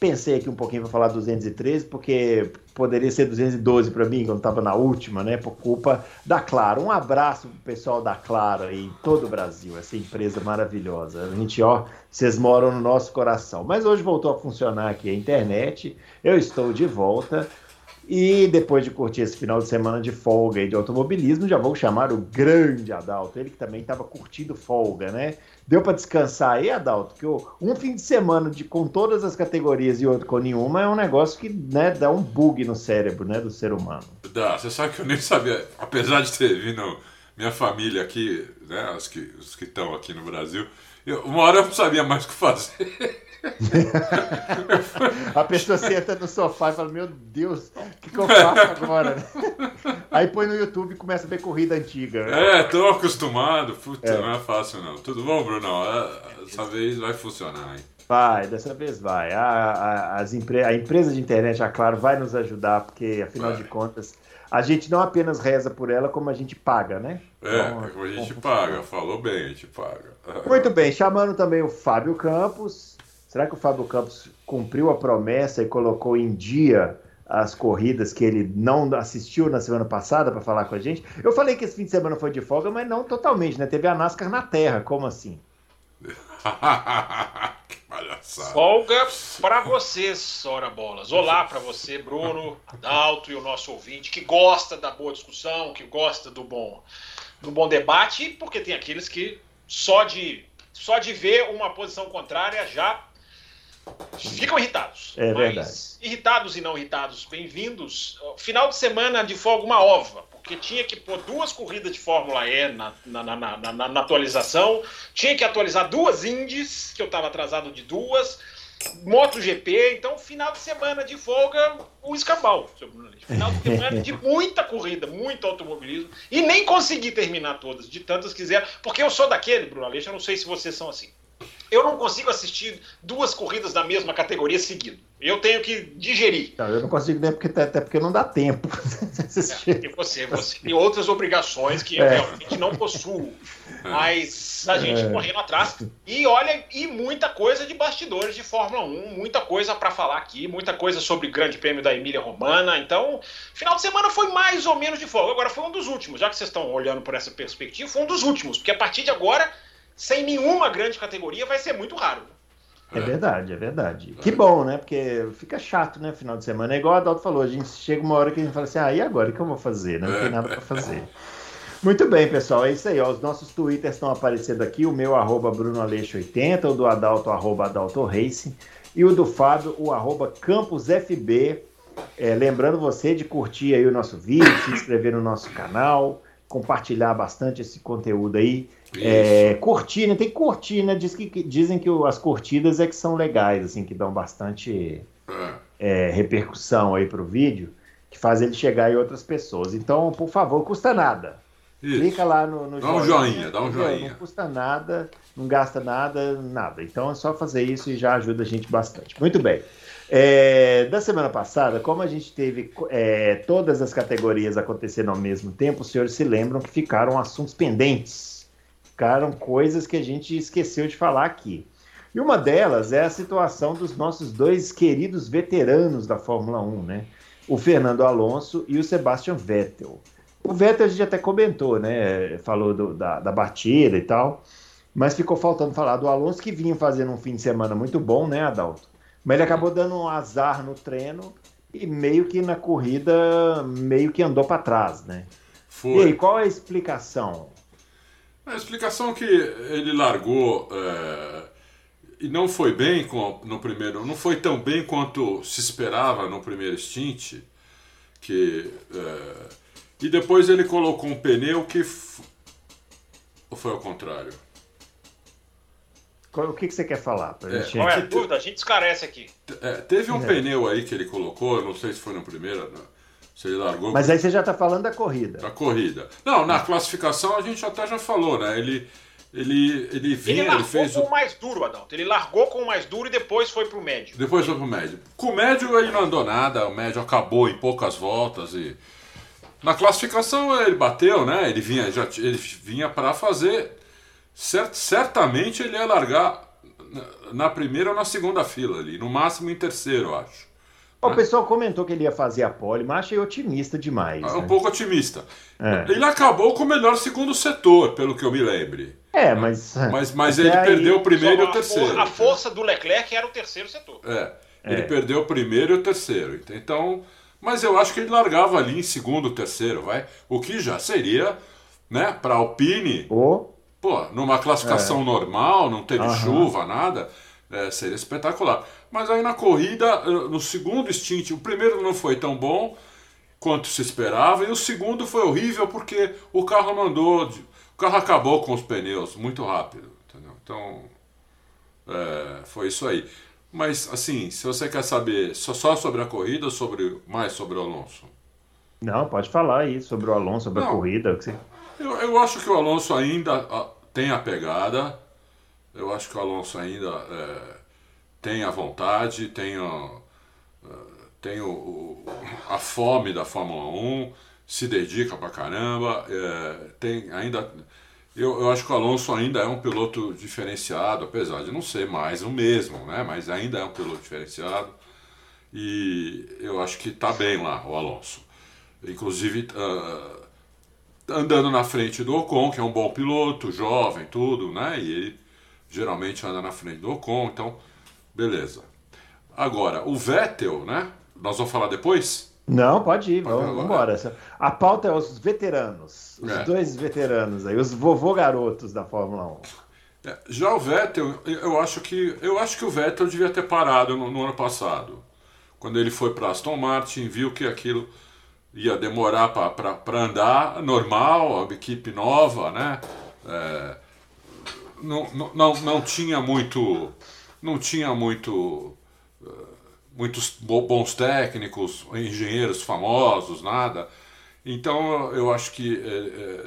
Pensei aqui um pouquinho para falar 213, porque poderia ser 212 para mim, quando estava na última, né? Por culpa da Claro. Um abraço pro pessoal da Claro em todo o Brasil, essa empresa maravilhosa. A gente, ó, vocês moram no nosso coração. Mas hoje voltou a funcionar aqui a internet, eu estou de volta. E depois de curtir esse final de semana de folga e de automobilismo, já vou chamar o grande Adalto, ele que também estava curtindo folga, né? Deu para descansar aí, Adalto? Que um fim de semana de, com todas as categorias e outro com nenhuma é um negócio que né, dá um bug no cérebro né, do ser humano. Dá, você sabe que eu nem sabia, apesar de ter vindo minha família aqui, né, os que estão aqui no Brasil, eu, uma hora eu não sabia mais o que fazer. a pessoa senta no sofá e fala: Meu Deus, o que, que, eu faço agora? Aí põe no YouTube e começa a ver corrida antiga. É, tô acostumado. Putz, é. não é fácil não. Tudo bom, Bruno? É, dessa vez vai funcionar, hein? Vai, dessa vez vai. A, a, as empre a empresa de internet, a Claro, vai nos ajudar, porque afinal vai. de contas, a gente não apenas reza por ela, como a gente paga, né? É, então, como a gente paga, falou bem, a gente paga. Muito bem, chamando também o Fábio Campos, Será que o Fábio Campos cumpriu a promessa e colocou em dia as corridas que ele não assistiu na semana passada para falar com a gente? Eu falei que esse fim de semana foi de folga, mas não totalmente, né? Teve a NASCAR na Terra, como assim? que palhaçada. Folga para vocês, Ora Bolas. Olá para você, Bruno, Adalto e o nosso ouvinte que gosta da boa discussão, que gosta do bom, do bom debate, porque tem aqueles que só de só de ver uma posição contrária já ficam irritados. É verdade. Irritados e não irritados, bem-vindos. Final de semana de folga uma ova, porque tinha que pôr duas corridas de Fórmula E na, na, na, na, na atualização, tinha que atualizar duas Indies, que eu estava atrasado de duas, MotoGP, então final de semana de folga, o escambau, seu Bruno Final de semana de muita corrida, muito automobilismo, e nem consegui terminar todas, de tantas quiser, porque eu sou daquele, Bruno Aleixo, eu não sei se vocês são assim eu não consigo assistir duas corridas da mesma categoria seguido. Eu tenho que digerir. Não, eu não consigo nem porque até porque não dá tempo. É, e você, você tem outras obrigações que eu é. realmente não possuo. Mas a gente é. correndo atrás. E olha, e muita coisa de bastidores de Fórmula 1, muita coisa para falar aqui, muita coisa sobre o Grande Prêmio da Emília Romana. Então, final de semana foi mais ou menos de folga. Agora foi um dos últimos, já que vocês estão olhando por essa perspectiva, foi um dos últimos, porque a partir de agora sem nenhuma grande categoria vai ser muito raro. É verdade, é verdade. Que bom, né? Porque fica chato, né? Final de semana. É igual a Adalto falou, a gente chega uma hora que a gente fala assim, ah, e agora? O que eu vou fazer? Não tem nada para fazer. Muito bem, pessoal, é isso aí. Ó. Os nossos twitters estão aparecendo aqui. O meu, arroba BrunoAleixo80, o do Adalto, arroba Adalto Racing, e o do Fábio, o arroba CampusFB. É, lembrando você de curtir aí o nosso vídeo, se inscrever no nosso canal, compartilhar bastante esse conteúdo aí. É, cortina, né? tem que curtir, né? Diz que, dizem que as curtidas é que são legais, assim, que dão bastante é, repercussão aí pro vídeo, que faz ele chegar em outras pessoas. Então, por favor, custa nada. Isso. Clica lá no, no dá joinha, um joinha, dá um joinha. Não custa nada, não gasta nada, nada. Então é só fazer isso e já ajuda a gente bastante. Muito bem. É, da semana passada, como a gente teve é, todas as categorias acontecendo ao mesmo tempo, os senhores se lembram que ficaram assuntos pendentes ficaram coisas que a gente esqueceu de falar aqui. E uma delas é a situação dos nossos dois queridos veteranos da Fórmula 1, né? O Fernando Alonso e o Sebastian Vettel. O Vettel a gente até comentou, né? Falou do, da, da batida e tal, mas ficou faltando falar do Alonso que vinha fazendo um fim de semana muito bom, né, Adalto? Mas ele acabou dando um azar no treino e meio que na corrida meio que andou para trás, né? Foi. E aí, qual é a explicação? A explicação é que ele largou é, e não foi bem com, no primeiro, não foi tão bem quanto se esperava no primeiro stint, que é, e depois ele colocou um pneu que ou foi ao contrário? O que, que você quer falar? Pra é, gente... Qual é a dúvida? A gente esclarece aqui. É, teve um é. pneu aí que ele colocou, não sei se foi no primeiro, se ele largou. Mas aí você já está falando da corrida. Da corrida. Não, na classificação a gente até já falou, né? Ele, ele, ele vinha, ele, ele fez com o mais duro, Adalto. Ele largou com o mais duro e depois foi pro médio. Depois foi pro médio. Com o médio ele não andou nada, o médio acabou em poucas voltas e na classificação ele bateu, né? Ele vinha, já, ele vinha para fazer. Cert, certamente ele ia largar na primeira ou na segunda fila ali, no máximo em terceiro, eu acho. O né? pessoal comentou que ele ia fazer a pole, mas achei otimista demais. É um né? pouco otimista. É. Ele acabou com o melhor segundo setor, pelo que eu me lembre. É, mas. Mas, mas ele aí... perdeu o primeiro e o terceiro. A força do Leclerc era o terceiro setor. É. Ele é. perdeu o primeiro e o terceiro. Então. Mas eu acho que ele largava ali em segundo, terceiro, vai. O que já seria, né, para Alpine. Oh. Pô, numa classificação é. normal, não teve uhum. chuva, nada, é, seria espetacular. Mas aí na corrida, eh, no segundo stint, o primeiro não foi tão bom quanto se esperava, e o segundo foi horrível porque o carro mandou. O carro acabou com os pneus muito rápido. Entendeu? Então, é, foi isso aí. Mas, assim, se você quer saber só, só sobre a corrida ou sobre, mais sobre o Alonso? Não, pode falar aí sobre o Alonso, sobre Não, a corrida. Que você... eu, eu acho que o Alonso ainda tem a pegada. Eu acho que o Alonso ainda é, tem a vontade, tem, a, é, tem o, o, a fome da Fórmula 1, se dedica pra caramba, é, tem ainda eu, eu acho que o Alonso ainda é um piloto diferenciado, apesar de não ser mais o mesmo, né? Mas ainda é um piloto diferenciado. E eu acho que está bem lá o Alonso. Inclusive uh, andando na frente do Ocon, que é um bom piloto, jovem, tudo, né? E ele geralmente anda na frente do Ocon, então beleza. Agora, o Vettel, né? Nós vamos falar depois? Não, pode ir, vamos, vamos embora. A pauta é os veteranos, os é. dois veteranos aí, os vovô garotos da Fórmula 1. É, já o Vettel, eu acho que eu acho que o Vettel devia ter parado no, no ano passado, quando ele foi para Aston Martin, viu que aquilo ia demorar para andar normal, a equipe nova, né? É, não, não, não tinha muito, não tinha muito muitos bons técnicos, engenheiros famosos, nada. Então eu acho que é, é,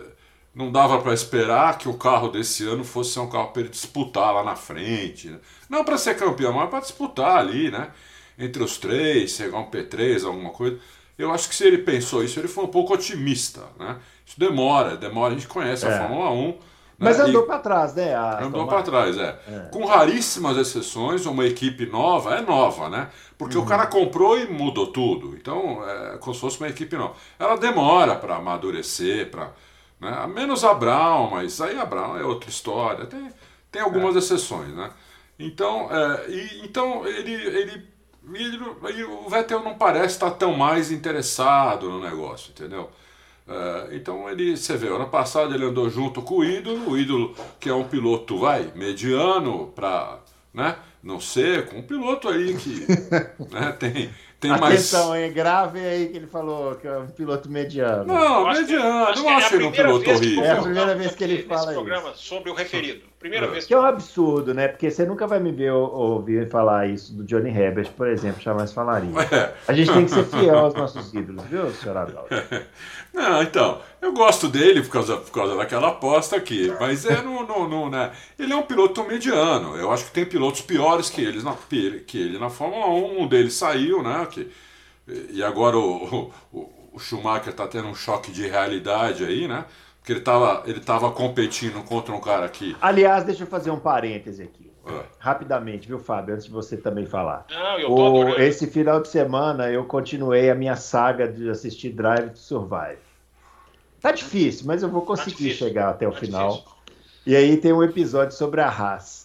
não dava para esperar que o carro desse ano fosse um carro para ele disputar lá na frente. Né? Não para ser campeão, mas para disputar ali, né? Entre os três, chegar um P3, alguma coisa. Eu acho que se ele pensou isso, ele foi um pouco otimista, né? Isso demora, demora. A gente conhece é. a Fórmula 1 mas né? andou para trás, né? andou para trás, é. é. Com raríssimas exceções, uma equipe nova é nova, né? Porque uhum. o cara comprou e mudou tudo. Então, é como se fosse uma equipe nova. Ela demora para amadurecer, para. Né? Menos a Brown, mas aí a Brown é outra história. Tem, tem algumas é. exceções, né? Então, é, e, então ele, ele, ele, o Vettel não parece estar tão mais interessado no negócio, entendeu? Uh, então ele, você vê, ano passado ele andou junto com o ídolo, o ídolo que é um piloto, vai, mediano para, né, não ser, com um piloto aí que né, tem, tem Atenção, mais... hein, grave aí que ele falou que é um piloto mediano. Não, mediano, não acho ele um piloto horrível. É a primeira vez que ele fala isso. programa sobre o referido. Primeira é. vez. Que é um absurdo, né? Porque você nunca vai me ver ouvir falar isso do Johnny Herbert, por exemplo, jamais falaria. É. A gente tem que ser fiel aos nossos ídolos, viu, senhor Adalto? Não, então, eu gosto dele por causa, por causa daquela aposta aqui, mas é no, no, no, né? ele é um piloto mediano. Eu acho que tem pilotos piores que, eles na, que ele na Fórmula 1. Um deles saiu, né? Que, e agora o, o, o Schumacher está tendo um choque de realidade aí, né? Porque ele estava ele tava competindo contra um cara aqui. Aliás, deixa eu fazer um parêntese aqui. É. Rapidamente, viu, Fábio? Antes de você também falar. Não, eu tô o, esse final de semana eu continuei a minha saga de assistir Drive to Survive. Tá difícil, mas eu vou conseguir tá chegar até o tá final. Difícil. E aí tem um episódio sobre a Haas.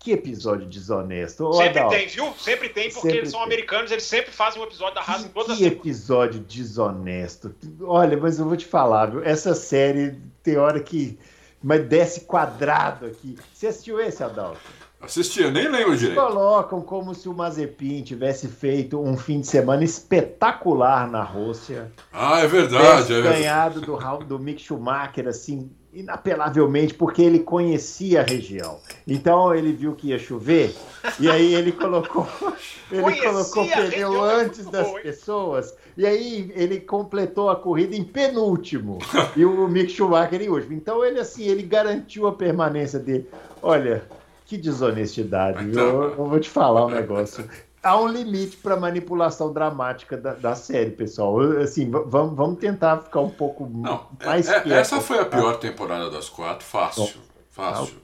Que episódio desonesto. sempre Adalto, tem, viu? Sempre tem, porque eles são tem. americanos, eles sempre fazem um episódio da Haas em todas Que episódio desonesto. Olha, mas eu vou te falar, viu? Essa série tem hora que. Mas desce quadrado aqui. Você assistiu esse, Adalto? Assistia, nem lembro direito. Colocam como se o Mazepin tivesse feito um fim de semana espetacular na Rússia. Ah, é verdade. É ganhado do, do Mick Schumacher, assim, inapelavelmente, porque ele conhecia a região. Então ele viu que ia chover, e aí ele colocou, ele colocou pneu antes das pessoas, e aí ele completou a corrida em penúltimo, e o Mick Schumacher em último. Então ele assim, ele garantiu a permanência dele. Olha, que desonestidade. Então... Eu, eu, vou te falar um negócio. Há um limite para manipulação dramática da, da, série, pessoal. Assim, vamos, vamos tentar ficar um pouco Não, mais é, é Essa foi a pior temporada das quatro, fácil, fácil.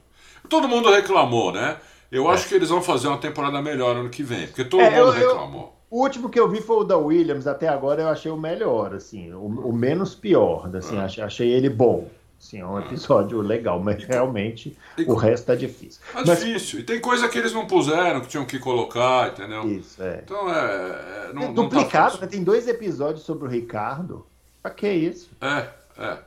Todo mundo reclamou, né? Eu é. acho que eles vão fazer uma temporada melhor ano que vem, porque todo é, mundo eu, reclamou. Eu, o último que eu vi foi o da Williams, até agora eu achei o melhor, assim, o, o menos pior, assim, é. achei, achei ele bom. Sim, é um episódio legal, mas realmente e, o resto é difícil. É mas, difícil. E tem coisa que eles não puseram, que tinham que colocar, entendeu? Isso, é. Então é. é não, é duplicado, não tá né? Tem dois episódios sobre o Ricardo. Pra que isso? É, é.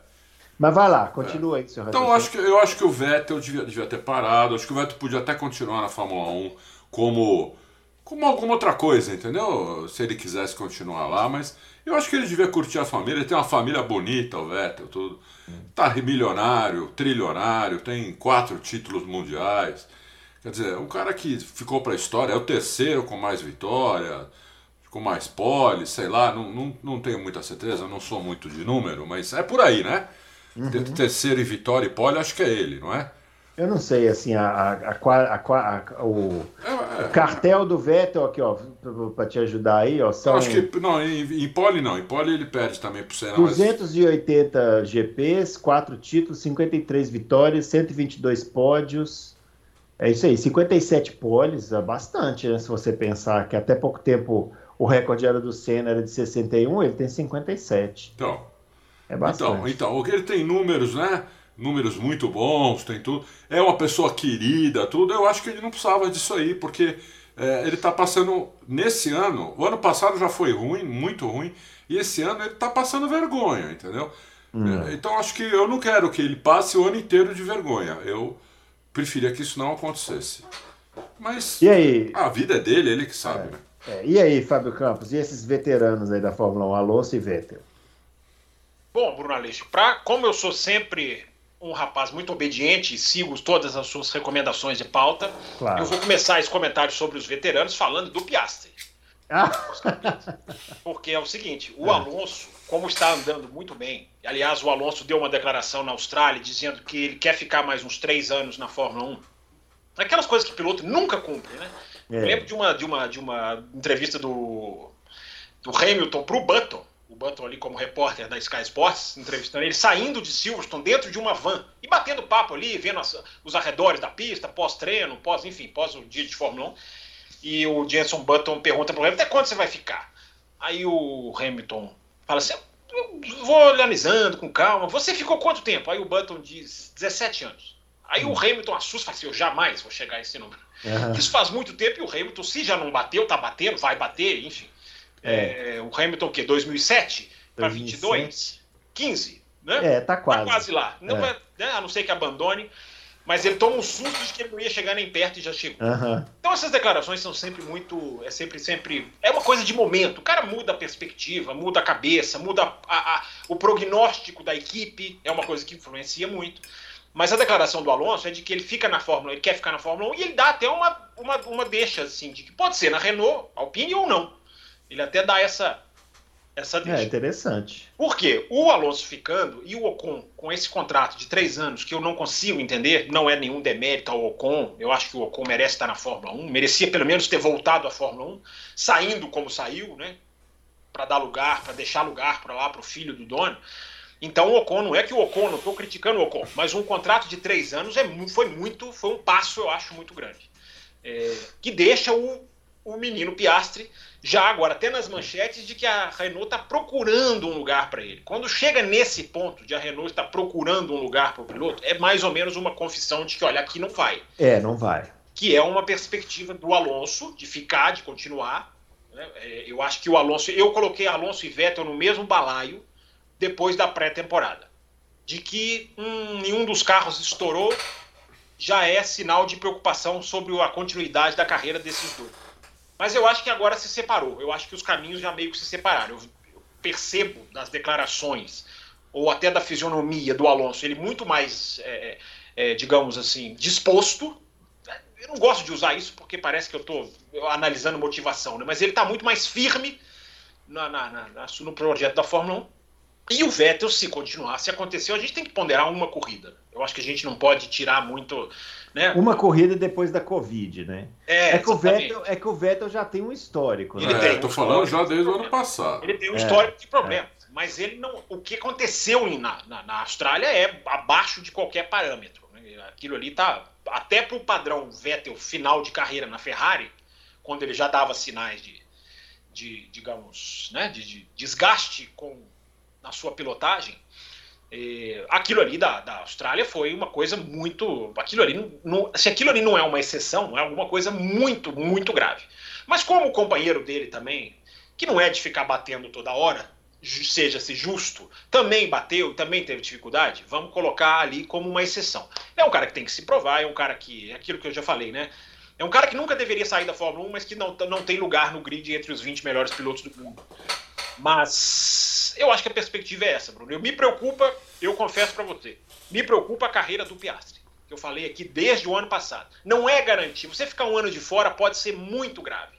Mas vai lá, continua é. aí, senhor Então eu acho, que, eu acho que o Vettel devia, devia ter parado. Acho que o Vettel podia até continuar na Fórmula 1 como, como alguma outra coisa, entendeu? Se ele quisesse continuar lá, mas eu acho que ele devia curtir a família. Ele tem uma família bonita, o Vettel, tudo. Tá milionário, trilionário, tem quatro títulos mundiais. Quer dizer, um cara que ficou para a história, é o terceiro com mais vitória, com mais pole, sei lá, não, não, não tenho muita certeza, não sou muito de número, mas é por aí, né? Uhum. Terceiro e vitória e pole, acho que é ele, não é? Eu não sei, assim, a, a, a, a o, é, é, o, cartel do Vettel aqui, ó, para te ajudar aí, ó, são... Acho que, não, em, em pole não, em pole ele perde também por ser... 280 mas... GPs, 4 títulos, 53 vitórias, 122 pódios, é isso aí, 57 poles, é bastante, né, se você pensar que até pouco tempo o recorde era do Senna, era de 61, ele tem 57. Então, é bastante. Então, então ele tem números, né números muito bons, tem tudo. É uma pessoa querida, tudo. Eu acho que ele não precisava disso aí, porque é, ele está passando nesse ano. O ano passado já foi ruim, muito ruim, e esse ano ele está passando vergonha, entendeu? Hum. É, então acho que eu não quero que ele passe o ano inteiro de vergonha. Eu preferia que isso não acontecesse. Mas e aí? a vida é dele, ele que sabe, é, né? É. E aí, Fábio Campos, e esses veteranos aí da Fórmula 1, Alonso e Vettel? Bom, Bruno Aleixo, pra, como eu sou sempre um rapaz muito obediente e sigo todas as suas recomendações de pauta. Claro. Eu vou começar esse comentário sobre os veteranos falando do Piastri. Ah. Porque é o seguinte, o é. Alonso, como está andando muito bem, aliás, o Alonso deu uma declaração na Austrália dizendo que ele quer ficar mais uns três anos na Fórmula 1. Aquelas coisas que piloto nunca cumpre, né? É. Eu lembro de uma, de, uma, de uma entrevista do, do Hamilton para o Button, o Button ali como repórter da Sky Sports, entrevistando ele, saindo de Silverstone dentro de uma van e batendo papo ali, vendo as, os arredores da pista, pós-treino, pós, enfim, pós o dia de Fórmula 1. E o Jenson Button pergunta para ele, até quando você vai ficar? Aí o Hamilton fala assim, eu vou analisando com calma. Você ficou quanto tempo? Aí o Button diz 17 anos. Aí o Hamilton assusta, fala assim, eu jamais vou chegar a esse número. Uhum. Isso faz muito tempo e o Hamilton, se já não bateu, tá batendo, vai bater, enfim. É. é. o Hamilton, o quê? 2007 para 22? 15, né? É, tá quase. Tá quase lá. Não é. né? A não ser que abandone. Mas ele toma um susto de que ele não ia chegar nem perto e já chegou. Uhum. Então essas declarações são sempre muito. É sempre, sempre. É uma coisa de momento. O cara muda a perspectiva, muda a cabeça, muda a, a, o prognóstico da equipe. É uma coisa que influencia muito. Mas a declaração do Alonso é de que ele fica na Fórmula, ele quer ficar na Fórmula 1 e ele dá até uma, uma, uma deixa assim, de que pode ser na Renault, Alpine ou não. Ele até dá essa essa deixa. É interessante. Por quê? O Alonso ficando e o Ocon com esse contrato de três anos que eu não consigo entender, não é nenhum demérito ao Ocon. Eu acho que o Ocon merece estar na Fórmula 1, merecia pelo menos ter voltado à Fórmula 1, saindo como saiu, né? Para dar lugar, para deixar lugar para lá para o filho do dono. Então o Ocon não é que o Ocon, não estou criticando o Ocon, mas um contrato de três anos é, foi muito, foi um passo, eu acho, muito grande. É, que deixa o, o menino Piastre já agora até nas manchetes de que a Renault está procurando um lugar para ele. Quando chega nesse ponto de a Renault estar procurando um lugar para o piloto, é mais ou menos uma confissão de que, olha, aqui não vai. É, não vai. Que é uma perspectiva do Alonso de ficar, de continuar. Né? É, eu acho que o Alonso, eu coloquei Alonso e Vettel no mesmo balaio depois da pré-temporada. De que hum, nenhum dos carros estourou já é sinal de preocupação sobre a continuidade da carreira desses dois. Mas eu acho que agora se separou. Eu acho que os caminhos já meio que se separaram. Eu, eu percebo das declarações ou até da fisionomia do Alonso, ele muito mais, é, é, digamos assim, disposto. Eu não gosto de usar isso porque parece que eu estou analisando motivação, né? mas ele está muito mais firme na, na, na, no projeto da Fórmula 1. E o Vettel, se continuar, se aconteceu, a gente tem que ponderar uma corrida. Eu acho que a gente não pode tirar muito. Né? Uma corrida depois da Covid, né? É, é, que, o Vettel, é que o Vettel já tem um histórico. Né? É, eu tô falando já desde o ano passado. Ele tem um histórico de problemas. É. Mas ele não. O que aconteceu na, na, na Austrália é abaixo de qualquer parâmetro. Né? Aquilo ali tá. Até para o padrão Vettel final de carreira na Ferrari, quando ele já dava sinais de, de digamos, né, de, de desgaste com na sua pilotagem, é, aquilo ali da, da Austrália foi uma coisa muito. Aquilo ali, não, se aquilo ali não é uma exceção, é alguma coisa muito, muito grave. Mas como o companheiro dele também, que não é de ficar batendo toda hora, seja-se justo, também bateu, também teve dificuldade, vamos colocar ali como uma exceção. É um cara que tem que se provar, é um cara que. É aquilo que eu já falei, né? É um cara que nunca deveria sair da Fórmula 1, mas que não, não tem lugar no grid entre os 20 melhores pilotos do mundo. Mas eu acho que a perspectiva é essa, Bruno. Eu me preocupa, eu confesso para você, me preocupa a carreira do Piastri. Que eu falei aqui desde o ano passado. Não é garantia. Você ficar um ano de fora pode ser muito grave.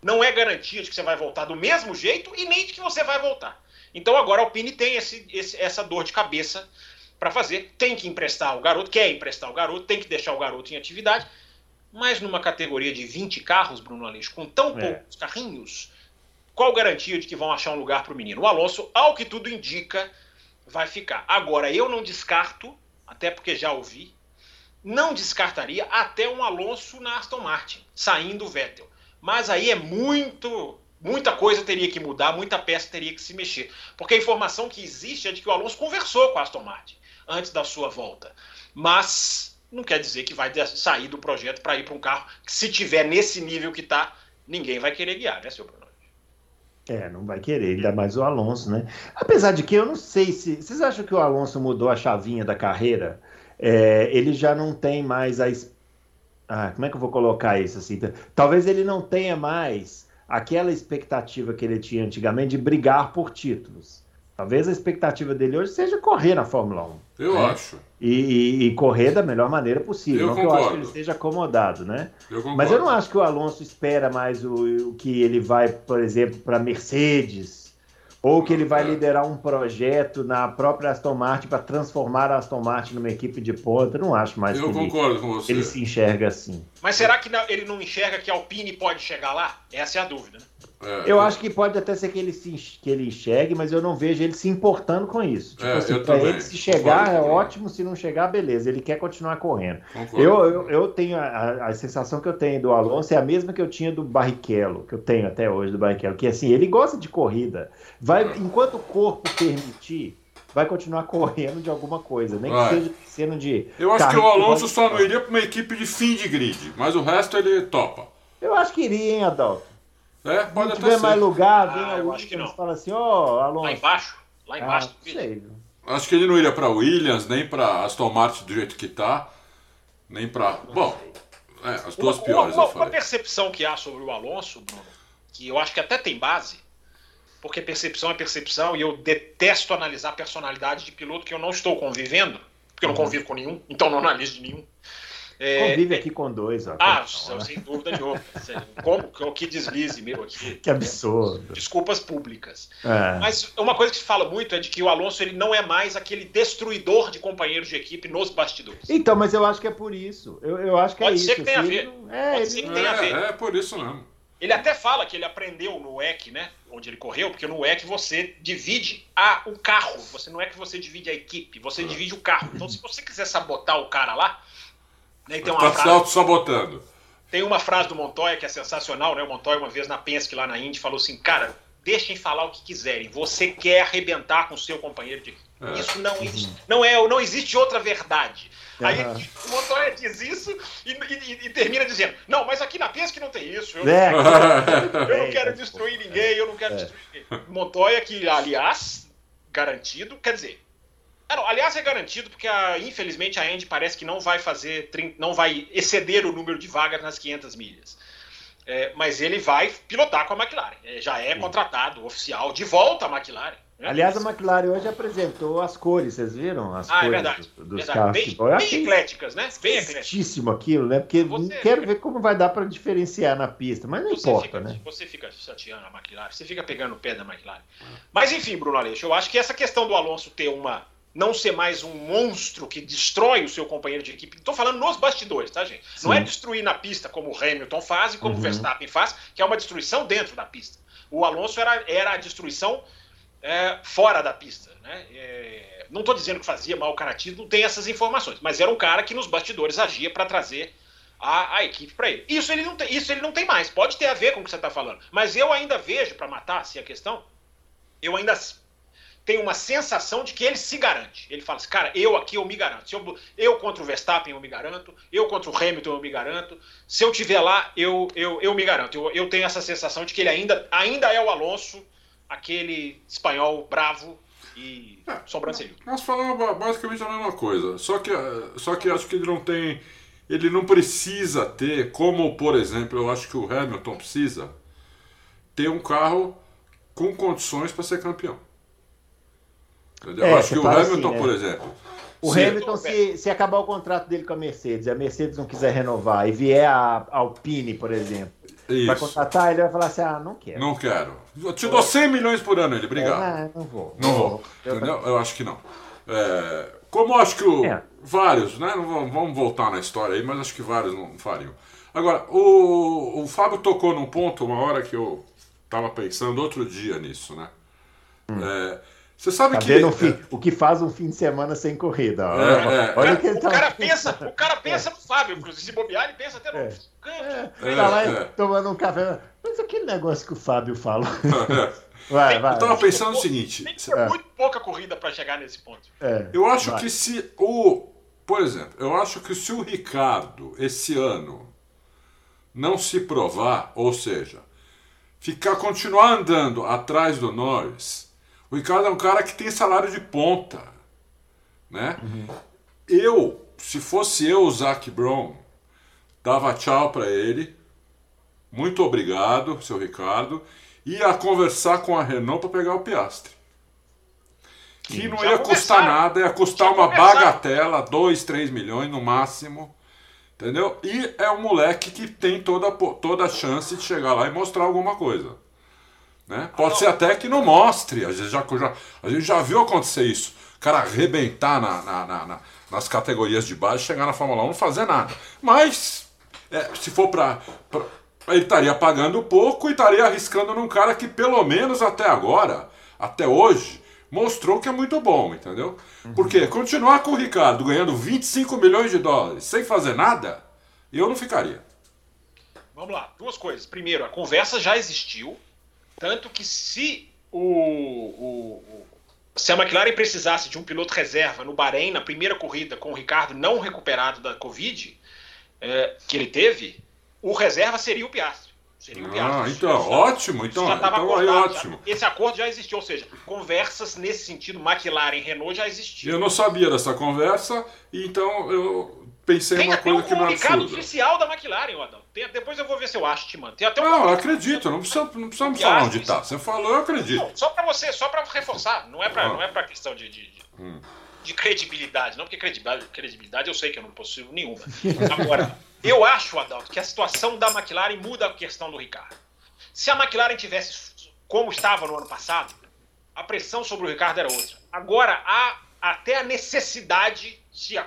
Não é garantia de que você vai voltar do mesmo jeito e nem de que você vai voltar. Então agora a Alpine tem esse, esse, essa dor de cabeça para fazer. Tem que emprestar o garoto, quer emprestar o garoto, tem que deixar o garoto em atividade. Mas numa categoria de 20 carros, Bruno Aleixo, com tão é. poucos carrinhos, qual garantia de que vão achar um lugar para o menino? O Alonso, ao que tudo indica, vai ficar. Agora, eu não descarto, até porque já ouvi, não descartaria até um Alonso na Aston Martin, saindo o Vettel. Mas aí é muito. Muita coisa teria que mudar, muita peça teria que se mexer. Porque a informação que existe é de que o Alonso conversou com a Aston Martin antes da sua volta. Mas não quer dizer que vai sair do projeto para ir para um carro que, se tiver nesse nível que está, ninguém vai querer guiar, né, seu Bruno? É, não vai querer, ainda mais o Alonso, né? Apesar de que eu não sei se. Vocês acham que o Alonso mudou a chavinha da carreira? É, ele já não tem mais a. Ah, como é que eu vou colocar isso assim? Talvez ele não tenha mais aquela expectativa que ele tinha antigamente de brigar por títulos. Talvez a expectativa dele hoje seja correr na Fórmula 1. Eu né? acho. E, e, e, correr da melhor maneira possível. Eu não concordo. que eu acho que ele esteja acomodado, né? Eu Mas eu não acho que o Alonso espera mais o, o que ele vai, por exemplo, para Mercedes. Ou que ele vai é. liderar um projeto na própria Aston Martin para transformar a Aston Martin numa equipe de ponta. Eu não acho mais eu que concordo ele, com você. ele se enxerga assim. Mas será que ele não enxerga que a Alpine pode chegar lá? Essa é a dúvida, né? É, eu, acho que pode até ser que ele, se, que ele enxergue, mas eu não vejo ele se importando com isso. Tipo é, assim, para ele se chegar é ótimo, se não chegar, beleza. Ele quer continuar correndo. Eu, eu, eu, tenho a, a, sensação que eu tenho do Alonso é a mesma que eu tinha do Barrichello, que eu tenho até hoje do Barrichello, que assim, ele gosta de corrida. Vai, é. enquanto o corpo permitir, vai continuar correndo de alguma coisa, nem vai. que seja sendo de. Eu acho que o Alonso só não iria para uma equipe de fim de grid, mas o resto ele topa. Eu acho que iria, hein, Adalto? É, pode Se tiver mais lugar, vem ah, alguém que fala assim, ó, oh, Alonso. Lá embaixo? Lá embaixo. Ah, sei. Acho que ele não iria para Williams, nem para Aston Martin do jeito que tá, nem para. Bom, é, as duas uma, piores. Uma, uma, percepção que há sobre o Alonso, Bruno, que eu acho que até tem base, porque percepção é percepção e eu detesto analisar a personalidade de piloto que eu não estou convivendo, porque eu não uhum. convivo com nenhum, então não analiso de nenhum. É, Convive aqui com dois. Ó, ah, então, sem dúvida nenhuma. Como que deslize meu aqui. Que absurdo. Desculpas públicas. É. Mas uma coisa que se fala muito é de que o Alonso ele não é mais aquele destruidor de companheiros de equipe nos bastidores. Então, mas eu acho que é por isso. Eu, eu acho que Pode é isso. Ser que tenha assim, a ver. Não... É, Pode ser que tenha a ver. É, é por isso mesmo. Ele até fala que ele aprendeu no WEC, né? Onde ele correu, porque no WEC você divide a, o carro. Você não é que você divide a equipe, você é. divide o carro. Então, se você quiser sabotar o cara lá, né, tem uma tá frase, sabotando. Tem uma frase do Montoya que é sensacional, né? O Montoya, uma vez na Penske, lá na Indy, falou assim: cara, deixem falar o que quiserem. Você quer arrebentar com o seu companheiro de. É. Isso não, uhum. não é, não existe outra verdade. Uhum. Aí o Montoya diz isso e, e, e, termina dizendo: Não, mas aqui na Penske não tem isso. Eu, é. eu não quero destruir ninguém, eu não quero é. destruir ninguém. Montoya, que, aliás, garantido, quer dizer, Ah, não, aliás, é garantido porque, a, infelizmente, a Indy parece que não vai fazer, não vai exceder o número de vagas nas 500 milhas. É, mas ele vai pilotar com a McLaren. É, já é contratado oficial de volta a McLaren. Né? Aliás, a McLaren hoje apresentou as cores, vocês viram? As ah, cores é verdade. dos, verdade. carros. Bem, bem achei ecléticas, né? Bem esquistíssimo aquilo, né? Porque Você- quero ver como vai dar para diferenciar na pista, mas não importa, fica, né? você fica chateando a McLaren, você fica pegando o pé da McLaren. Mas enfim, Bruno Aleixo, eu acho que essa questão do Alonso ter uma. Não ser mais um monstro que destrói o seu companheiro de equipe. Estou falando nos bastidores, tá, gente? Não Sim. é destruir na pista como o Hamilton faz e como o Uhum. Verstappen faz, que é uma destruição dentro da pista. O Alonso era, era a destruição é, fora da pista. Né? É, não estou dizendo que fazia mau caratismo, não tem essas informações, mas era um cara que nos bastidores agia para trazer a, a equipe para ele. Isso ele, não tem, isso ele não tem mais. Pode ter a ver com o que você está falando. Mas eu ainda vejo, para matar assim, a questão, eu ainda tenho uma sensação de que ele se garante. Ele fala assim, cara, eu aqui eu me garanto. Se eu, eu contra o Verstappen eu me garanto, eu contra o Hamilton eu me garanto. Se eu tiver lá, eu, eu, eu me garanto. Eu, eu tenho essa sensação de que ele ainda, ainda é o Alonso, aquele espanhol bravo e É. sobrancelhudo. Nós falamos ba- basicamente a mesma coisa. Só que, só que acho que ele não tem. Ele não precisa ter, como por exemplo, eu acho que o Hamilton precisa, ter um carro com condições para ser campeão. Entendeu? É, eu acho que o Hamilton, assim, por né? exemplo. O se- Hamilton, se, se acabar o contrato dele com a Mercedes e a Mercedes não quiser renovar e vier a Alpine, por exemplo, vai Isso. contratar, ele vai falar assim: ah, não quero. Não quero. Eu te dou 100 milhões por ano ele, obrigado. É, não, não vou. Não vou. Eu- Entendeu? Eu acho que não. É, como eu acho que o, É. vários, né? Não vamos, voltar na história aí, mas acho que vários não fariam. Agora, o, o Fábio tocou num ponto, uma hora que eu tava pensando outro dia nisso, né? É, você sabe. Tá que. vendo o, o que faz um fim de semana sem corrida? É, é. Olha o que ele o, tá. cara pensa, o cara pensa no Fábio, inclusive. Se bobear, ele pensa até no É. canto. É, tá lá é. tomando um café. Mas aquele negócio que o Fábio falou. Vai, vai. eu tava pensando o seguinte. Tem que ter É. muito pouca corrida para chegar nesse ponto. É, Eu acho vai. que se o. Por exemplo, eu acho que se o Ricardo, esse ano, não se provar, ou seja, ficar continuar andando atrás do Norris, o Ricardo é um cara que tem salário de ponta. Né? Eu, se fosse eu, o Zac Brown, dava tchau para ele. Muito obrigado, seu Ricardo. Ia conversar com a Renault para pegar o Piastre. Que não Já ia custar nada, ia custar Já uma bagatela, 2, 3 milhões no máximo. Entendeu? E é um moleque que tem toda, toda a chance de chegar lá e mostrar alguma coisa. Né? Pode ser até que não mostre. A gente já, já- a gente já viu acontecer isso. O cara arrebentar na, na- na- na- nas categorias de base, chegar na Fórmula 1 não fazer nada. Mas, é, se for pra- Ele estaria pagando pouco e estaria arriscando num cara que, pelo menos até agora, até hoje, mostrou que é muito bom, entendeu? Porque continuar com o Ricardo ganhando 25 milhões de dólares sem fazer nada, eu não ficaria. Vamos lá, duas coisas. Primeiro, a conversa já existiu, tanto que se o, o- o- se a McLaren precisasse de um piloto reserva no Bahrein na primeira corrida com o Ricardo não recuperado da Covid é, que ele teve, o reserva seria o Piastri. Seria o Piastri. Ah, então, Isso já- ótimo, isso então, já estava então acordado, já- ótimo. esse acordo já existiu, ou seja, conversas nesse sentido, McLaren Renault já existiam. Eu não sabia dessa conversa, então eu pensei Tem uma até coisa um que não é absurda. oficial da McLaren, Adão. Tem- depois eu vou ver se eu acho, te mando. Tem até um Não, eu acredito, não precisa, não precisa falar onde isso? tá. Você falou, eu acredito. Não, só para você, só para reforçar, não é para Ah. não é para questão de, de, de- Hum. de credibilidade, não porque credibilidade, credibilidade eu sei que eu não possuo nenhuma. Agora, eu acho, Adalto, que a situação da McLaren muda a questão do Ricardo. Se a McLaren tivesse como estava no ano passado, a pressão sobre o Ricardo era outra. Agora há até a necessidade, se a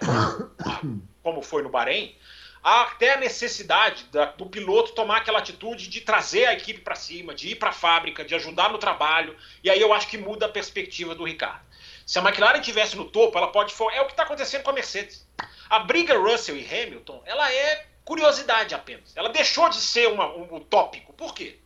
como foi no Bahrein, há até a necessidade da- do piloto tomar aquela atitude de trazer a equipe para cima, de ir para a fábrica, de ajudar no trabalho. E aí eu acho que muda a perspectiva do Ricardo. Se a McLaren tivesse no topo, ela pode. É o que está acontecendo com a Mercedes. A briga Russell e Hamilton, ela é curiosidade apenas. Ela deixou de ser uma- um, um tópico. Por quê?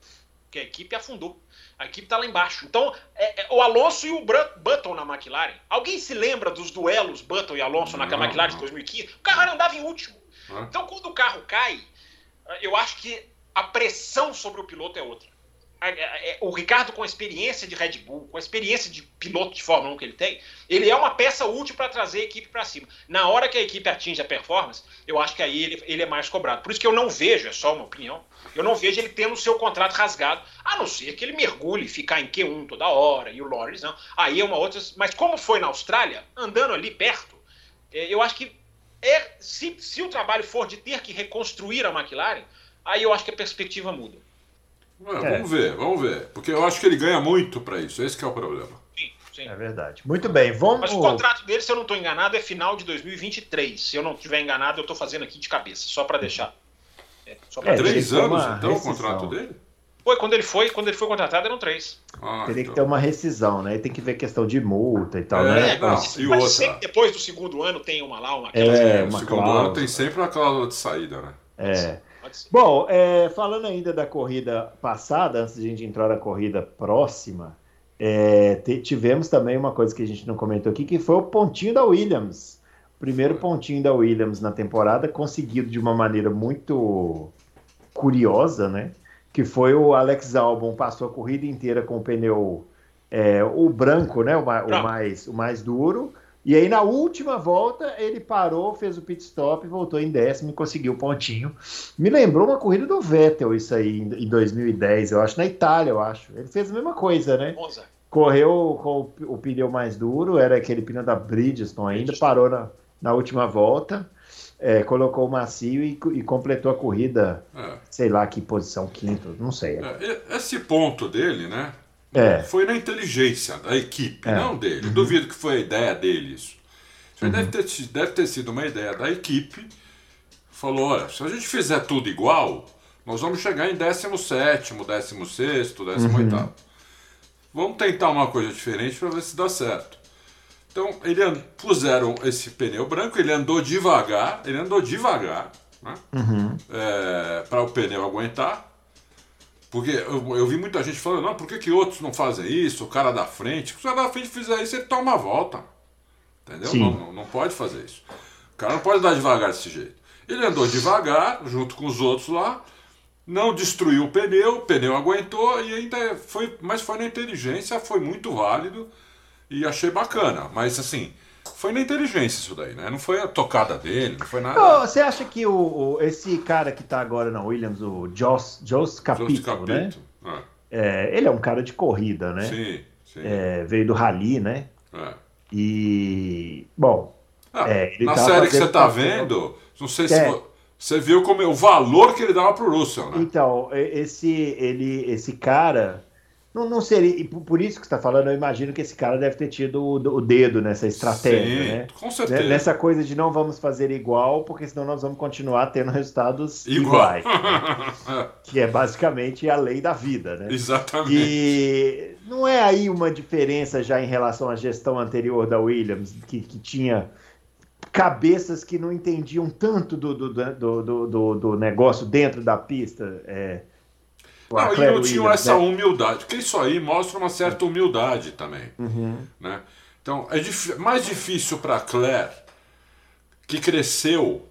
Porque a equipe afundou. A equipe está lá embaixo. Então, é- é o Alonso e o Button na McLaren. Alguém se lembra dos duelos Button e Alonso naquela Não, McLaren de não. 2015? O carro andava em último. Hã? Então, quando o carro cai, eu acho que a pressão sobre o piloto é outra. O Ricardo, com a experiência de Red Bull, com a experiência de piloto de Fórmula 1 que ele tem, ele é uma peça útil para trazer a equipe para cima. Na hora que a equipe atinge a performance, eu acho que aí ele, ele, é mais cobrado. Por isso que eu não vejo, é só uma opinião, eu não vejo ele tendo o seu contrato rasgado, a não ser que ele mergulhe, ficar em Q1 toda hora, e o Lawrence não. Aí é uma outra. Mas como foi na Austrália, andando ali perto, é, eu acho que é, se, se o trabalho for de ter que reconstruir a McLaren, aí eu acho que a perspectiva muda. É, vamos ver, vamos ver. Porque eu acho que ele ganha muito para isso. Esse é o problema. Sim, sim. É verdade. Muito bem, vamos. Mas o contrato dele, se eu não estou enganado, é final de 2023. Se eu não estiver enganado, eu estou fazendo aqui de cabeça, só para deixar. É, só pra é, três anos, então, o contrato dele? Foi, quando ele foi, quando ele foi contratado, eram três. Ah, Teria então. que ter uma rescisão, né? Tem que ver questão de multa e tal, é, né? Não, mas, e mas outra. depois do segundo ano tem uma lá, uma É, uma segundo cláusula. ano tem sempre uma cláusula de saída, né? É. Bom, é, falando ainda da corrida passada, antes de a gente entrar na corrida próxima, é, tivemos também uma coisa que a gente não comentou aqui, que foi o pontinho da Williams. Primeiro pontinho da Williams na temporada, conseguido de uma maneira muito curiosa, né? Que foi o Alex Albon passou a corrida inteira com o pneu é, o branco, né? O, o, mais, o mais duro. E aí, na última volta, ele parou, fez o pit stop, voltou em décimo e conseguiu o pontinho. Me lembrou uma corrida do Vettel, isso aí, em 2010, eu acho, na Itália, eu acho. Ele fez a mesma coisa, né? Correu com o pneu mais duro, era aquele pneu da Bridgestone ainda, parou na, na última volta, é, colocou o macio e, e completou a corrida, é. sei lá que posição, quinto, não sei. É, esse ponto dele, né? É. Foi na inteligência da equipe, é. não dele. Uhum. Duvido que foi a ideia dele isso. Isso uhum. deve, ter, deve ter sido uma ideia da equipe. Falou: olha, se a gente fizer tudo igual, nós vamos chegar em 17, 16, 18. Uhum. Vamos tentar uma coisa diferente para ver se dá certo. Então, ele puseram esse pneu branco, ele andou devagar, ele andou devagar, né? Uhum. É, para o pneu aguentar. Porque eu, eu, vi muita gente falando, não, por que, que outros não fazem isso? O cara da frente. Se o cara da frente fizer isso, ele toma a volta. Entendeu? Não, não, não, pode fazer isso. O cara não pode dar devagar desse jeito. Ele andou devagar, junto com os outros lá, não destruiu o pneu, o pneu aguentou e ainda foi. Mas foi na inteligência, foi muito válido e achei bacana. Mas assim, foi na inteligência isso daí, né? Não foi a tocada dele, não foi nada. Você acha que o, o, esse cara que tá agora na Williams, o Joss, Joss Capito, Capito. né? Ah. É, ele é um cara de corrida, né? Sim, sim. É, veio do Rally, né? É. E. Bom. Ah, é, na série que você tá vendo, não sei se. É. Você viu como o valor que ele dava pro Russell, né? Então, esse, ele, esse cara não, não seria. E por isso que você está falando, eu imagino que esse cara deve ter tido o, o dedo nessa estratégia, Sim, né? Com certeza. Nessa coisa de não vamos fazer igual, porque senão nós vamos continuar tendo resultados Igual. iguais. Né? que é basicamente a lei da vida, né? Exatamente. E não é aí uma diferença já em relação à gestão anterior da Williams, que, que tinha cabeças que não entendiam tanto do, do, do, do, do negócio dentro da pista. É, não, e não tinham essa né? humildade, porque isso aí mostra uma certa humildade também. Uhum. Né? Então, é dif mais difícil para Claire, que cresceu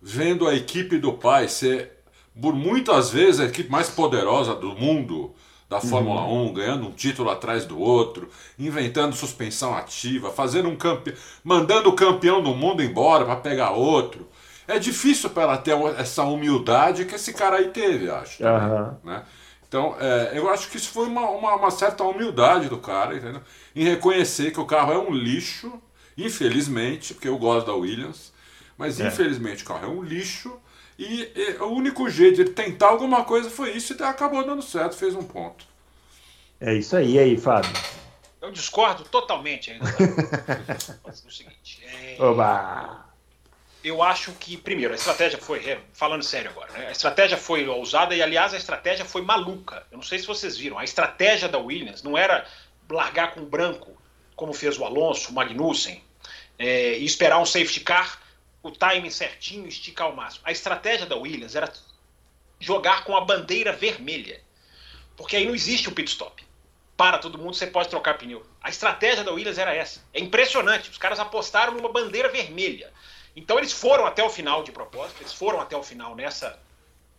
vendo a equipe do pai ser, por muitas vezes, a equipe mais poderosa do mundo da Fórmula uhum. 1, ganhando um título atrás do outro, inventando suspensão ativa, fazendo um campeão, mandando o campeão do mundo embora para pegar outro. É difícil para ela ter essa humildade que esse cara aí teve, acho. Uhum. né? Então, é, eu acho que isso foi uma, uma, uma, certa humildade do cara, entendeu? Em reconhecer que o carro é um lixo, infelizmente, porque eu gosto da Williams, mas é. infelizmente o carro é um lixo. E, e, o único jeito de ele tentar alguma coisa foi isso e acabou dando certo, fez um ponto. É isso aí, e aí, Fábio? Eu discordo totalmente ainda. o seguinte. É... Oba! Eu acho que, primeiro, a estratégia foi, é, falando sério agora, né? a estratégia foi ousada e, aliás, a estratégia foi maluca. Eu não sei se vocês viram, a estratégia da Williams não era largar com branco, como fez o Alonso, o Magnussen, é, e esperar um safety car, o timing certinho, esticar ao máximo. A estratégia da Williams era jogar com a bandeira vermelha, porque aí não existe o pit stop. Para todo mundo, você pode trocar pneu. A estratégia da Williams era essa. É impressionante. Os caras apostaram numa bandeira vermelha. Então eles foram até o final de propósito, eles foram até o final nessa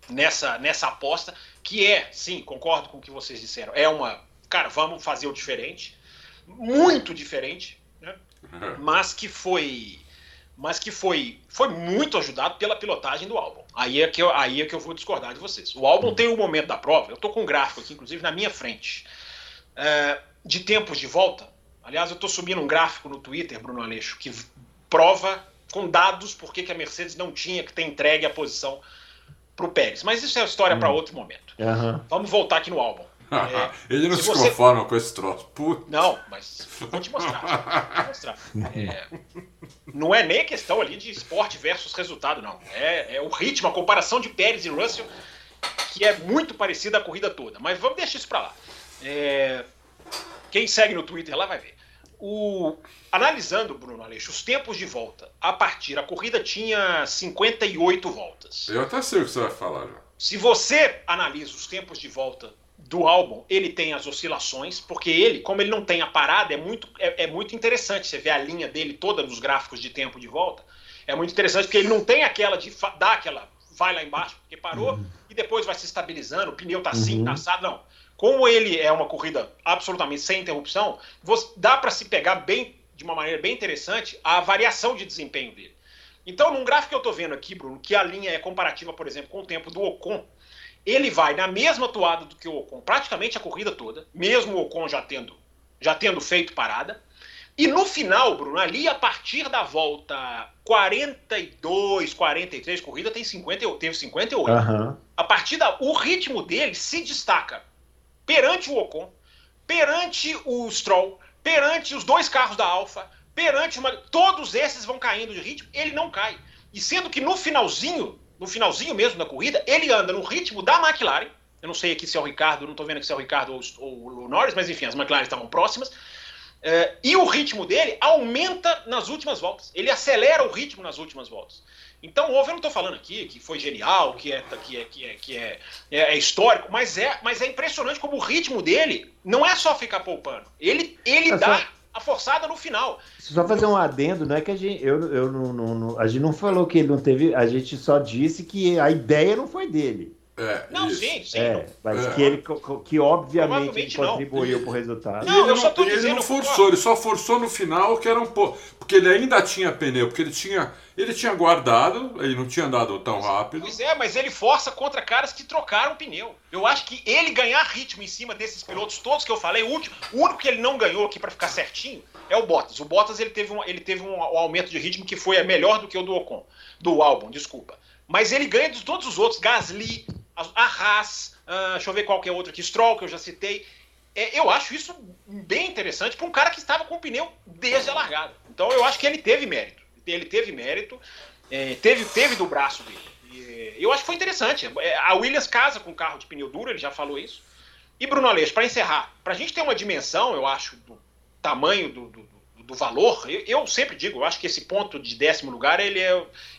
nessa, nessa aposta, que é, sim, concordo com o que vocês disseram, é uma. Cara, vamos fazer o diferente. Muito diferente, né? mas que foi. Mas que foi, foi muito ajudado pela pilotagem do álbum. Aí é, que eu, aí é que eu vou discordar de vocês. O álbum tem o um momento da prova, eu estou com um gráfico aqui, inclusive, na minha frente, é, de tempos de volta. Aliás, eu estou subindo um gráfico no Twitter, Bruno Aleixo, que prova com dados por que a Mercedes não tinha que ter entregue a posição para o Pérez. Mas isso é história para outro momento. Uhum. Vamos voltar aqui no álbum. É, Ele não se, se você... conforma com esse troço. Putz. Não, mas vou te mostrar. Vou te mostrar. É, não é nem questão ali de esporte versus resultado, não. É, é, o ritmo, a comparação de Pérez e Russell, que é muito parecida a corrida toda. Mas vamos deixar isso para lá. É, quem segue no Twitter lá vai ver. O, analisando, Bruno Aleixo, os tempos de volta, a partir, a corrida tinha 58 voltas. Eu até sei o que você vai falar já. Se você analisa os tempos de volta do álbum, ele tem as oscilações, porque ele, como ele não tem a parada, é muito, é, é muito interessante. Você vê a linha dele toda nos gráficos de tempo de volta. É muito interessante porque ele não tem aquela de dar aquela vai lá embaixo porque parou uhum. e depois vai se estabilizando, o pneu tá assim, uhum. tá assado, não. Como ele é uma corrida absolutamente sem interrupção, dá para se pegar bem de uma maneira bem interessante a variação de desempenho dele. Então, num gráfico que eu estou vendo aqui, Bruno, que a linha é comparativa, por exemplo, com o tempo do Ocon, ele vai na mesma toada do que o Ocon, praticamente a corrida toda, mesmo o Ocon já tendo, já tendo feito parada. E no final, Bruno, ali a partir da volta 42, 43, corrida tem 50, teve 58. Uhum. A partir da. O ritmo dele se destaca perante o Ocon, perante o Stroll, perante os dois carros da Alfa, perante uma. Todos esses vão caindo de ritmo, ele não cai. E sendo que no finalzinho, no finalzinho mesmo da corrida, ele anda no ritmo da McLaren. Eu não sei aqui se é o Ricardo, não estou vendo aqui se é o Ricardo ou, ou o Norris, mas enfim, as McLaren estavam próximas. Uh, e o ritmo dele aumenta nas últimas voltas. Ele acelera o ritmo nas últimas voltas. Então, houve, eu não estou falando aqui que foi genial, que é, que é, que é, que é, é, é, histórico, mas é, mas é impressionante como o ritmo dele não é só ficar poupando. Ele, ele é dá só... a forçada no final. Só fazer um adendo, não é que a gente, eu, eu não, não, não, a gente não falou que ele não teve, a gente só disse que a ideia não foi dele. É, não, isso. sim, sim. É, mas é. que ele que obviamente ele contribuiu para o resultado. Não, eu só tô ele dizendo, não forçou, ele só forçou no final que era um pouco, porque ele ainda tinha pneu, porque ele tinha, ele tinha guardado, ele não tinha andado tão rápido. Pois é, mas ele força contra caras que trocaram pneu. Eu acho que ele ganhar ritmo em cima desses pilotos todos que eu falei, o, último, o único que ele não ganhou aqui para ficar certinho é o Bottas. O Bottas ele teve um, ele teve um, um aumento de ritmo que foi melhor do que o do Ocon, do álbum, desculpa. Mas ele ganha de todos os outros, Gasly, a Haas, uh, deixa eu ver qual que é outro aqui, Stroll, que eu já citei. É, eu acho isso bem interessante para um cara que estava com o pneu desde a largada. Então eu acho que ele teve mérito. Ele teve mérito, é, teve, teve do braço dele. E, eu acho que foi interessante. É, a Williams casa com carro de pneu duro, ele já falou isso. E Bruno Aleixo, para encerrar, para a gente ter uma dimensão, eu acho, do tamanho do, do, do valor, eu, eu, sempre digo, eu acho que esse ponto de décimo lugar, ele é,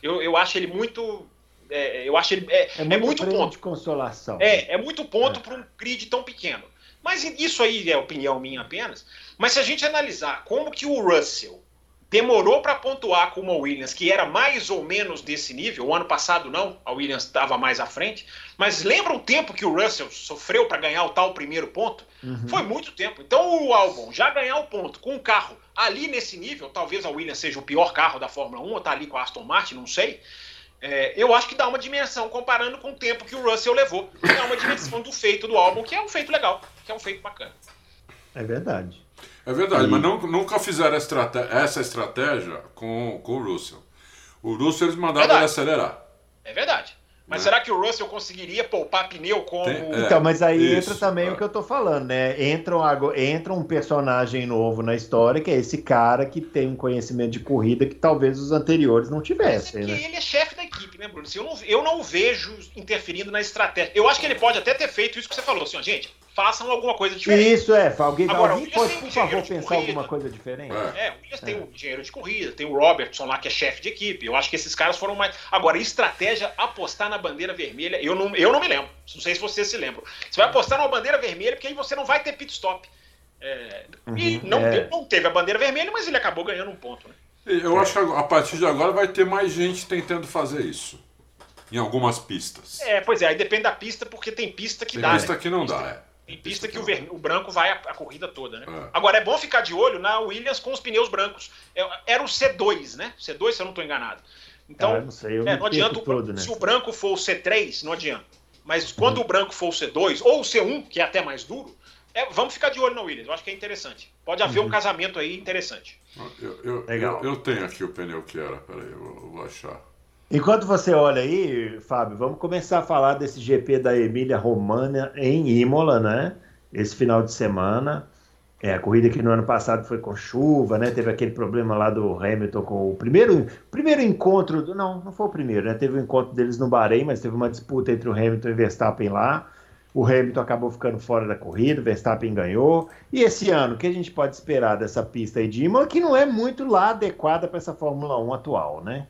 eu, eu acho ele muito é, eu acho ele. É, é, é muito, é muito ponto. de consolação. É, é muito ponto é. para um grid tão pequeno. Mas isso aí é opinião minha apenas. Mas se a gente analisar como que o Russell demorou para pontuar com o Williams, que era mais ou menos desse nível, o ano passado não, a Williams estava mais à frente, mas lembra o tempo que o Russell sofreu para ganhar o tal primeiro ponto? Uhum. Foi muito tempo. Então o Albon já ganhar o ponto com um carro ali nesse nível, talvez a Williams seja o pior carro da Fórmula 1, ou tá ali com a Aston Martin, não sei. É, eu acho que dá uma dimensão, comparando com o tempo que o Russell levou, dá uma dimensão do feito do álbum, que é um feito legal, que é um feito bacana. É verdade. É verdade, e... mas não, nunca fizeram essa estratégia com, com o Russell. O Russell eles mandaram ele acelerar. É verdade. Mas né? será que o Russell conseguiria poupar pneu como. Tem, é, então, mas aí isso, entra também é. o que eu tô falando, né? Entra um, entra um personagem novo na história, que é esse cara que tem um conhecimento de corrida que talvez os anteriores não tivessem. Mas é né? ele é chefe da equipe, né, Bruno? Assim, eu, não, eu não vejo interferindo na estratégia. Eu acho que ele pode até ter feito isso que você falou, assim, ó, gente, façam alguma coisa diferente. Isso é, alguém, Agora, alguém pode, por favor, pensar corrida. alguma coisa diferente. É, é o Williams é. tem o engenheiro de corrida, tem o Robertson lá que é chefe de equipe. Eu acho que esses caras foram mais. Agora, estratégia, apostar na bandeira vermelha, eu não, eu não me lembro. Não sei se vocês se lembram. Você vai apostar numa bandeira vermelha, porque aí você não vai ter pit stop. É, uhum, e não, é. não teve a bandeira vermelha, mas ele acabou ganhando um ponto. Né? Eu acho que a partir de agora vai ter mais gente tentando fazer isso. em algumas pistas. É, pois é, aí depende da pista, porque tem pista que tem dá. pista né? que não dá, é. Tem pista que o, ver... o branco vai a, a corrida toda, né? É. Agora é bom ficar de olho na Williams com os pneus brancos. É, Era o C2, né? C2, se eu não estou enganado. Então, Cara, não sei, eu é, não adianta o- todo, né? se o branco for o C3, não adianta. Mas quando o branco for o C2 ou o C1, que é até mais duro, é, vamos ficar de olho na Williams. Eu acho que é interessante. Pode haver um casamento aí interessante. Eu, eu, Legal. eu, eu tenho aqui o pneu que era, peraí, eu vou, eu vou achar. Enquanto você olha aí, Fábio, vamos começar a falar desse GP da Emília Romana em Imola, né? Esse final de semana. É, a corrida que no ano passado foi com chuva, né? Teve aquele problema lá do Hamilton com o primeiro, primeiro encontro. do- não, não foi o primeiro, né? Teve o encontro deles no Bahrein, mas teve uma disputa entre o Hamilton e o Verstappen lá. O Hamilton acabou ficando fora da corrida, o Verstappen ganhou. E esse ano, o que a gente pode esperar dessa pista aí de Imola, que não é muito lá adequada para essa Fórmula 1 atual, né?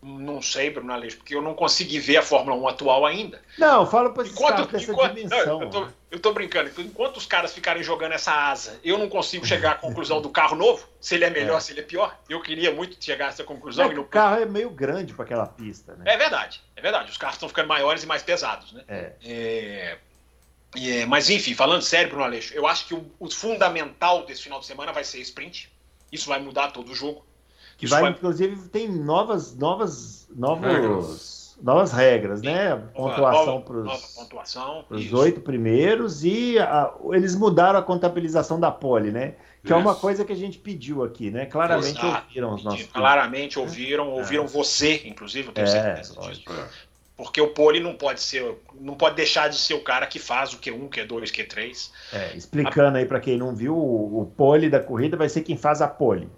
Não sei, Bruno Aleixo, porque eu não consegui ver a Fórmula 1 atual ainda. Não, fala para Enquanto, caras dessa enquanto- dimensão. não, eu, tô, né? eu tô brincando. Enquanto os caras ficarem jogando essa asa, eu não consigo chegar à conclusão do carro novo, se ele é melhor, É. se ele é pior. Eu queria muito chegar a essa conclusão. É não... o carro é meio grande para aquela pista, né? É verdade, é verdade. Os carros estão ficando maiores e mais pesados, né? É. É, é, mas enfim, falando sério, Bruno Aleixo, eu acho que o, o fundamental desse final de semana vai ser sprint. Isso vai mudar todo o jogo. Que Isso vai, vai- inclusive, tem novas, novas, novos, Regras. novas regras, né? nova- Pontuação para os isso. oito primeiros e a- eles mudaram a contabilização da pole, né? Que é uma Isso. coisa que a gente pediu aqui, né? Claramente Exato. ouviram os nossos. Claramente ouviram, ouviram você, inclusive, eu tenho É, certeza disso. É. Porque o pole não pode ser, não pode deixar de ser o cara que faz o Q1, Q2, Q3. É, explicando aí para quem não viu, o, o pole da corrida vai ser quem faz a pole.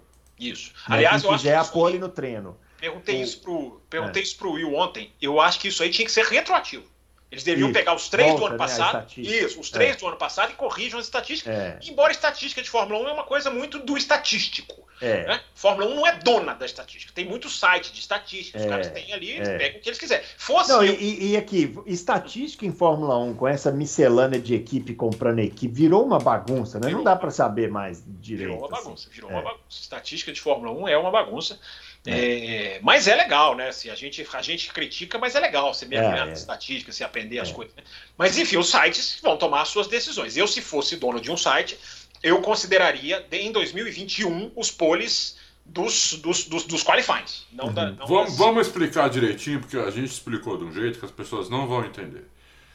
Isso. Né? Aliás, quem eu acho que a isso pole no treino. perguntei o- isso pro, perguntei É. isso pro Will ontem. Eu acho que isso aí tinha que ser retroativo. Eles deveriam Isso. pegar os três do Volta, ano né, passado. estatística. Isso, os três É. do ano passado e corrijam as estatísticas. É, Embora estatística de Fórmula 1 é uma coisa muito do estatístico. é. Né? Fórmula 1 não é dona da estatística. Tem muito site de estatística. Os É, caras têm ali, eles é. pegam o que eles quiserem. Fosse Não, eu- e, e aqui, estatística em Fórmula 1, com essa miscelânea de equipe comprando equipe, virou uma bagunça, né? Não Virou. dá para saber mais direito. Virou uma assim. bagunça, virou É. uma bagunça. Estatística de Fórmula 1 é uma bagunça. É, mas é legal, né? Assim, a, gente, a gente critica, mas é legal você mergulhar É, nas é. estatísticas, você aprender as É. coisas. né? Mas enfim, os sites vão tomar as suas decisões. Eu, se fosse dono de um site, eu consideraria de- em 2021 os poles dos, dos, dos, dos. Não da, não Vamos, das- vamos explicar direitinho, porque a gente explicou de um jeito que as pessoas não vão entender.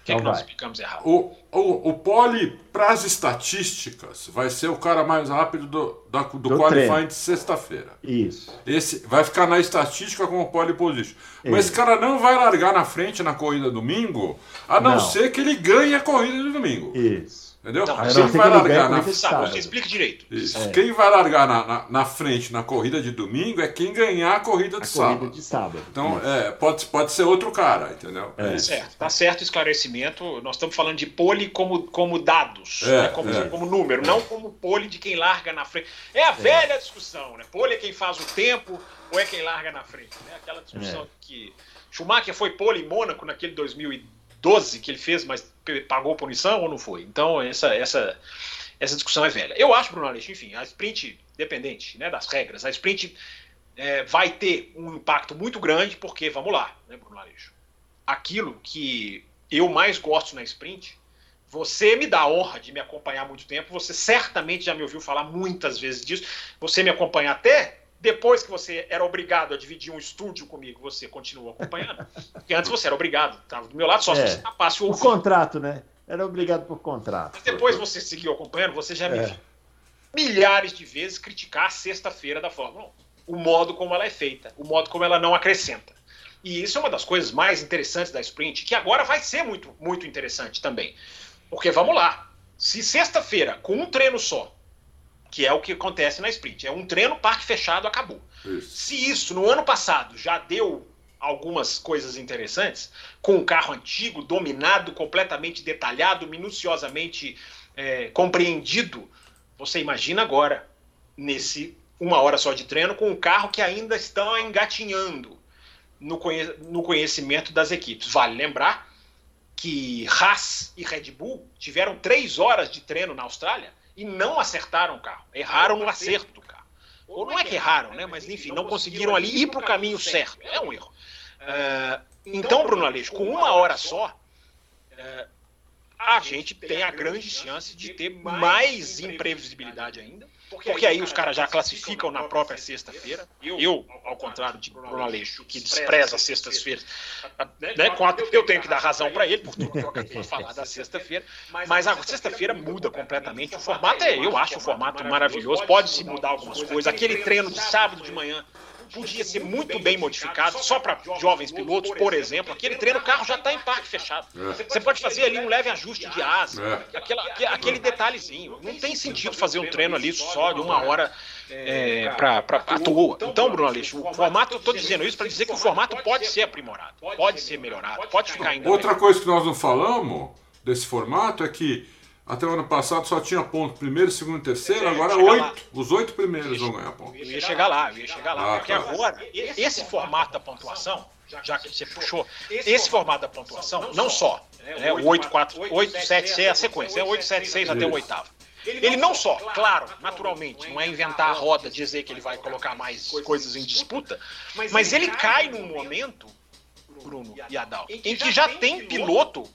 O que, é que Então nós vai. explicamos errado? O, o, o pole, para as estatísticas, vai ser o cara mais rápido do, da, do, Do qualifying treino. de sexta-feira. Isso. Esse vai ficar na estatística como pole position. Mas Isso. esse cara não vai largar na frente na corrida domingo, a não, Não. ser que ele ganhe a corrida de domingo. Isso. Entendeu? Não, Quem não ser vai largar na Sabe, você explica direito. Isso. É. Quem vai largar na, na, na frente na corrida de domingo é quem ganhar a corrida de A sábado. corrida de sábado. Então, é, pode, pode ser outro cara, entendeu? É. isso. Certo, tá certo o esclarecimento. Nós estamos falando de pole como, como dados, É, né? como, é. como número, não como pole de quem larga na frente. É a velha discussão, né? Pole é quem faz o tempo ou é quem larga na frente, né? Aquela discussão É. que Schumacher foi pole em Mônaco naquele 2012 que ele fez, mas pagou punição ou não foi? Então essa essa essa discussão é velha. Eu acho, Bruno Aleixo, enfim, a sprint dependente, né, das regras, a sprint é, vai ter um impacto muito grande porque vamos lá, né, Bruno Aleixo? aquilo que eu mais gosto na sprint, você me dá a honra de me acompanhar há muito tempo, você certamente já me ouviu falar muitas vezes disso, você me acompanha até depois que você era obrigado a dividir um estúdio comigo, você continua acompanhando, porque antes você era obrigado, estava do meu lado, só É. se você tapasse o ouvido. contrato, né? Era obrigado por contrato. Mas depois você seguiu acompanhando, você já me É. viu milhares de vezes criticar a sexta-feira da Fórmula 1. O modo como ela é feita, o modo como ela não acrescenta. E isso é uma das coisas mais interessantes da sprint, que agora vai ser muito, muito interessante também. Porque vamos lá, se sexta-feira, com um treino só, que é o que acontece na sprint, é um treino, parque fechado, acabou. Isso. Se isso no ano passado já deu algumas coisas interessantes, com um carro antigo, dominado, completamente detalhado, minuciosamente é, compreendido, você imagina agora, nesse uma hora só de treino, com um carro que ainda está engatinhando no, conhe no conhecimento das equipes. Vale lembrar que Haas e Red Bull tiveram três horas de treino na Austrália e não acertaram o carro, erraram no acerto do carro. Ou não é que erraram, né? Mas enfim, não conseguiram ali ir para o caminho certo. É um erro. Uh, Então, Bruno Aleixo, com uma hora só, é, a gente tem a grande chance de ter mais imprevisibilidade ainda, porque aí os caras já classificam na própria sexta-feira. Eu, ao contrário de Bruno Aleixo, que despreza sextas-feiras, né, eu tenho que dar razão para ele, por tudo que eu acabei de falar da sexta-feira, mas a sexta-feira muda completamente. O formato é, eu acho o formato maravilhoso, pode se mudar algumas coisas. Aquele treino de sábado de manhã podia ser muito bem modificado, só para jovens pilotos, por exemplo. Aquele treino, o carro já está em parque fechado. É. Você pode fazer ali um leve ajuste de asa, é. aquela, aquele detalhezinho. Não tem sentido fazer um treino ali só de uma hora é, para à toa. Então, Bruno Aleixo, o formato, eu estou dizendo isso para dizer que o formato pode ser aprimorado, pode ser melhorado, pode ficar ainda. Outra coisa que nós não falamos desse formato é que até o ano passado só tinha ponto primeiro, segundo e terceiro, agora oito. Lá. Os oito primeiros vão ganhar ponto. Eu ia chegar lá, eu ia chegar lá. Ah, porque tá. agora, esse formato da pontuação, já que você puxou, esse formato da pontuação, não só, né, o 8, 4, 8, 7, 6 é a sequência, é 8, 7, 6 até o oitavo. Ele não só, claro, naturalmente, não é inventar a roda, dizer que ele vai colocar mais coisas em disputa, mas ele cai num momento, Bruno e Adal, em que já tem piloto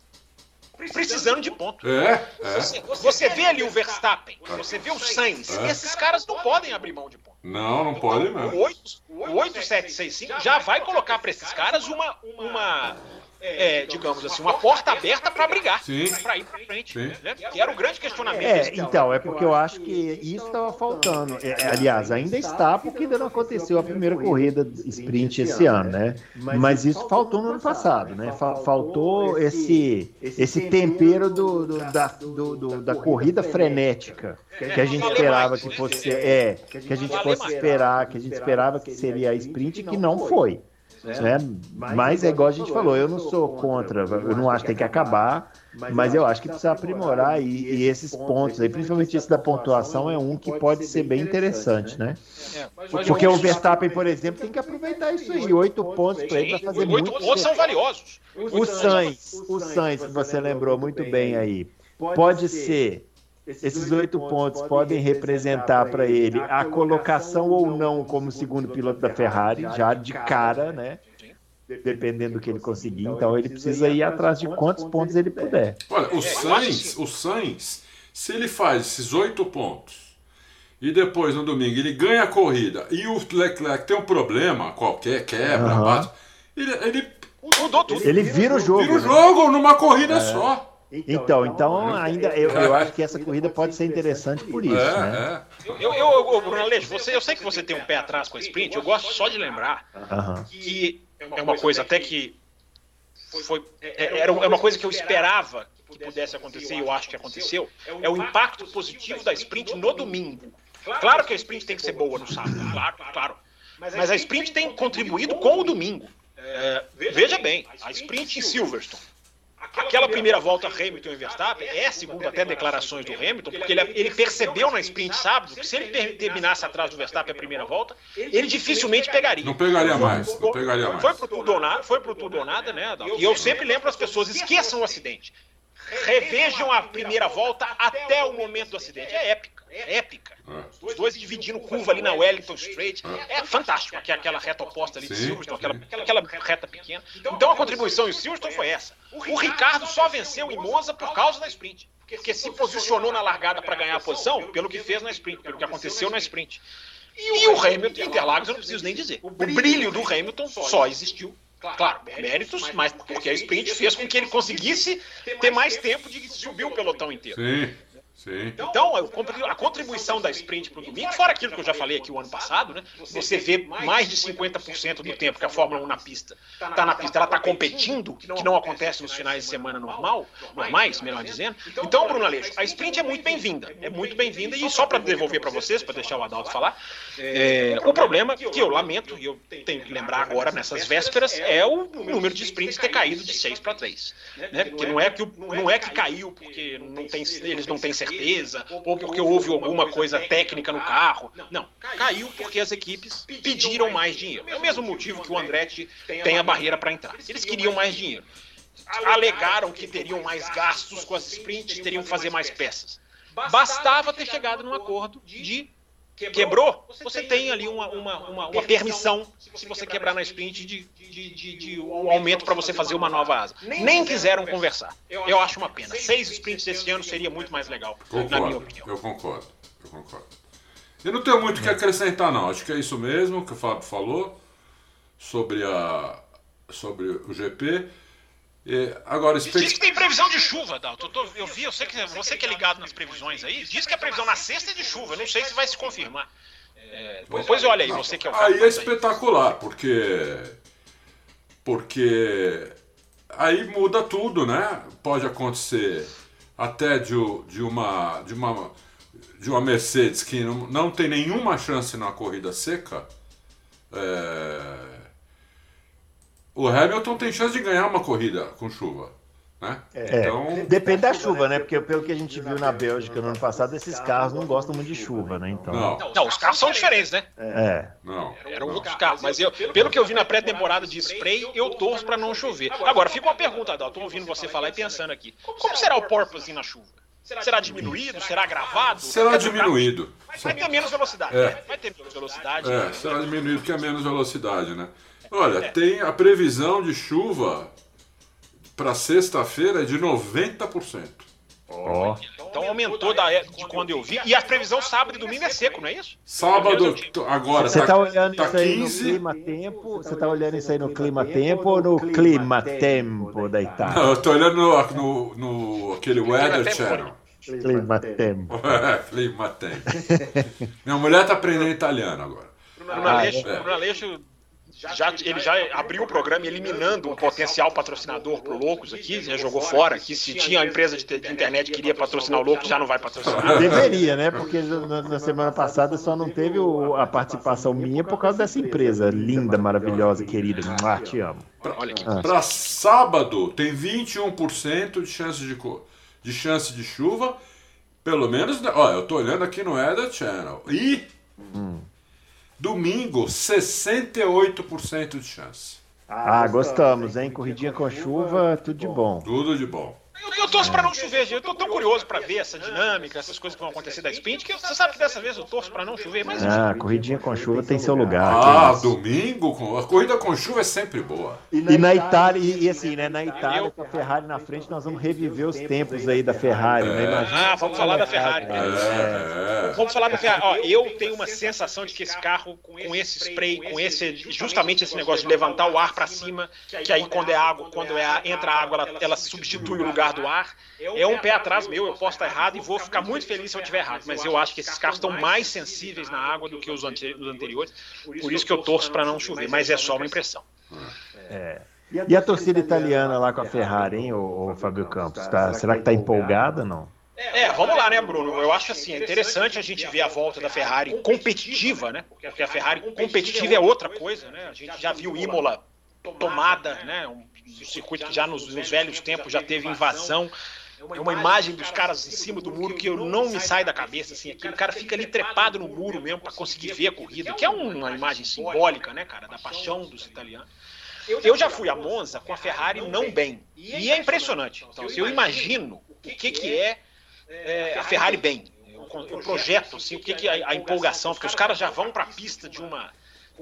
precisando de ponto. É, é. Você, você, vê ali o Verstappen, você vê o Sainz, é. esses caras não podem abrir mão de ponto. Não, não podem mesmo. O 8, o 8765 já vai colocar para esses caras uma, uma é, digamos assim, uma porta aberta para brigar, para ir para frente. Né? Que era o grande questionamento. É, então, é porque eu acho que isso estava faltando. É, aliás, ainda está, porque ainda não aconteceu a primeira corrida sprint esse ano, né? Mas isso faltou no ano passado, né? Faltou esse, esse tempero do, do, da, do, do, da corrida frenética que a gente esperava que fosse. É, que a gente fosse esperar, que a gente esperava que seria a sprint, que não foi. Né? Mas é igual a gente falou, eu não sou contra, eu não acho que tem que acabar, mas eu acho que precisa aprimorar e, e esses pontos aí, principalmente esse da pontuação, é um que pode ser bem interessante, né? Porque o Verstappen, por exemplo, tem que aproveitar isso aí, oito pontos para ele para fazer muito. Oito pontos são valiosos. O Sainz, o Sainz, que você lembrou muito bem aí, pode ser esses oito pontos podem representar para ele a colocação ou não como segundo piloto da Ferrari, já de cara, né? Dependendo do que ele conseguir. Então ele precisa ir atrás de quantos pontos ele puder. Olha, o Sainz, o Sainz, se ele faz esses oito pontos e depois no domingo ele ganha a corrida e o Leclerc tem um problema qualquer, quebra, uhum. bate, ele, ele mudou tudo. Ele vira o jogo. Vira o né? jogo né? numa corrida é. só. Então, então, então ainda eu, eu acho que essa corrida pode ser interessante por isso, é, né? É. Eu, eu, eu, Bruno Aleixo, você, eu sei que você tem um pé atrás com a sprint, eu gosto só de lembrar que é uma coisa até que foi, é, era é uma coisa que eu esperava que pudesse acontecer e eu acho que aconteceu, é o impacto positivo da sprint no domingo. Claro que a sprint tem que ser boa no sábado, claro, claro. Mas a sprint tem contribuído com o domingo. É, veja bem, a sprint em Silverstone Aquela primeira volta Hamilton e Verstappen é, segundo até declarações do Hamilton, porque ele, ele percebeu na sprint sábado que se ele terminasse atrás do Verstappen a primeira volta, ele dificilmente pegaria. Não pegaria mais, não pegaria mais. Foi pro tudo ou nada, foi pro tudo ou nada, né? E eu sempre lembro as pessoas, esqueçam o acidente. Revejam a primeira volta até o momento do acidente. É épica, é épica. É. Os dois dividindo curva ali na Wellington Straight. É, é fantástico aquela reta oposta ali de Silverstone, aquela, aquela reta pequena. Então a contribuição em Silverstone foi essa. O Ricardo só venceu em Monza por causa da sprint. Porque se posicionou na largada para ganhar a posição pelo que fez na sprint, pelo que aconteceu na sprint. E o Hamilton, Interlagos, eu não preciso nem dizer. O brilho do Hamilton só existiu Claro, méritos, mas porque a sprint fez com que ele conseguisse ter mais tempo de subir o pelotão inteiro. Sim. Sim. Então, a contribuição da sprint para o domingo, fora aquilo que eu já falei aqui o ano passado, né? Você vê mais de 50% do tempo que a Fórmula 1 na pista está na pista, ela está competindo, que não acontece nos finais de semana normal, normais, melhor dizendo. Então, Bruno Aleixo, a sprint é muito bem-vinda, é muito bem-vinda, e só para devolver para vocês, para deixar o Adalto falar, é, o problema que eu lamento, e eu tenho que lembrar agora nessas vésperas, é o número de sprints ter caído de 6 para 3. Né? Porque não é que, não é que caiu porque não tem, eles não têm certeza certeza, ou porque houve alguma coisa técnica no carro. Não, caiu porque as equipes pediram mais dinheiro. É o mesmo motivo que o Andretti tem a barreira para entrar. Eles queriam mais dinheiro. Alegaram que teriam mais gastos com as sprints, teriam que fazer mais peças. Bastava ter chegado num acordo de quebrou, você tem ali uma, uma, uma, uma permissão, se você quebrar na sprint, de, de, de, de um aumento para você fazer uma nova asa. Nem quiseram conversar. Eu acho uma pena. Seis sprints esse ano seria muito mais legal, Concordo, na minha opinião. Eu concordo, eu concordo. Eu não tenho muito o que acrescentar, não. Acho que é isso mesmo que o Fábio falou sobre, a, sobre o GP. E agora, Diz que tem previsão de chuva, Dalton. Eu, tô- eu vi, eu sei que você que é ligado nas previsões aí, diz que a previsão na sexta é de chuva. Eu não sei se vai se confirmar. É, depois olha aí, você que é o cara. Aí é espetacular, porque. Porque. Aí muda tudo, né? Pode acontecer até de, de uma. De uma de uma Mercedes que não, não tem nenhuma chance na corrida seca, é, o Hamilton tem chance de ganhar uma corrida com chuva. Né? É, depende da chuva, né? Porque pelo que a gente viu na Bélgica no ano passado, esses carros não gostam muito de chuva, né? Então. Não, Não, os carros são diferentes, né? É. não. Eram outros carros. Mas eu, pelo que eu vi na pré-temporada de spray, eu torço pra não chover. Agora, fica uma pergunta, Dalton. Tô ouvindo você falar e pensando aqui. Como será o porpoising na chuva? Será diminuído? Será gravado? Será diminuído. Vai ter menos velocidade. É. né? Vai ter menos velocidade. É, será diminuído que é menos velocidade, né? Olha, tem a previsão de chuva para sexta-feira é de 90%. Ó. Então aumentou da, é- de quando eu vi. E a previsão sábado e domingo é seco, não é isso? Sábado, agora, Você tá, tá olhando tá isso aí no 15. clima tempo? Você tá olhando isso aí no clima tempo ou no clima tempo da Não, Itália? eu tô olhando no, no, no- aquele Weather Tempo. Channel. Clima tempo. É, clima tem. Minha mulher tá aprendendo italiano agora. Bruno Ah, Aleixo, é. Bruno Aleixo já, ele já abriu o programa eliminando um potencial patrocinador pro Loucos aqui, já jogou fora aqui. Se tinha a empresa de, de internet que queria patrocinar o Loucos, já não vai patrocinar. Deveria, né? Porque na, na semana passada só não teve o- a participação minha por causa dessa empresa linda, maravilhosa, querida. Ah, te amo. Olha aqui. Para sábado tem 21% de chance de, de chance de chuva. Pelo menos, né? ó, eu tô olhando aqui no Weather Channel. E domingo, 68% de chance. Ah, gostamos, hein? Corridinha com chuva, tudo de bom. Tudo de bom. Eu, eu torço pra não chover, gente. Eu tô tão curioso pra ver essa dinâmica, essas coisas que vão acontecer da sprint, que você sabe que dessa vez eu torço pra não chover, mas Ah, corridinha com chuva tem seu lugar. Ah, domingo, com- a corrida com chuva é sempre boa. E na Itália, e, e assim, né? Na Itália, com a Ferrari na frente, nós vamos reviver os tempos aí da Ferrari, né? Imagina. Ah, vamos falar da Ferrari. É, é. Vamos falar da Ferrari. Ó, eu tenho uma sensação de que esse carro, com esse spray, com esse justamente esse negócio de levantar o ar para cima, que aí quando é água, quando é, entra a água, ela, ela substitui o lugar do ar. É um pé atrás meu, eu posso estar errado e vou ficar muito feliz se eu estiver errado. Mas eu acho que esses carros estão mais sensíveis na água do que os ante- os anteriores. Por isso que eu torço para não chover, mas é só uma impressão. É. E a torcida italiana lá com a Ferrari, hein, ô Fábio Campos? Tá, será que tá empolgada não? É, vamos lá, né, Bruno? Eu acho assim, é interessante a gente ver a volta da Ferrari competitiva, né? Porque a Ferrari competitiva é outra coisa, né? A gente já viu Imola tomada, né? Um circuito que já nos, nos velhos tempos já teve invasão. É uma imagem dos caras em cima do muro que eu não me sai da cabeça, assim. Aquele cara fica ali trepado no muro mesmo para conseguir ver a corrida, que é uma imagem simbólica, né, cara, da paixão dos italianos. Eu já fui a Monza com a Ferrari não bem. E é impressionante. Então, se eu imagino o que, que é, é, a Ferrari bem. Eu, projeto assim, o que, que é a empolgação, porque os caras já vão para a pista de uma.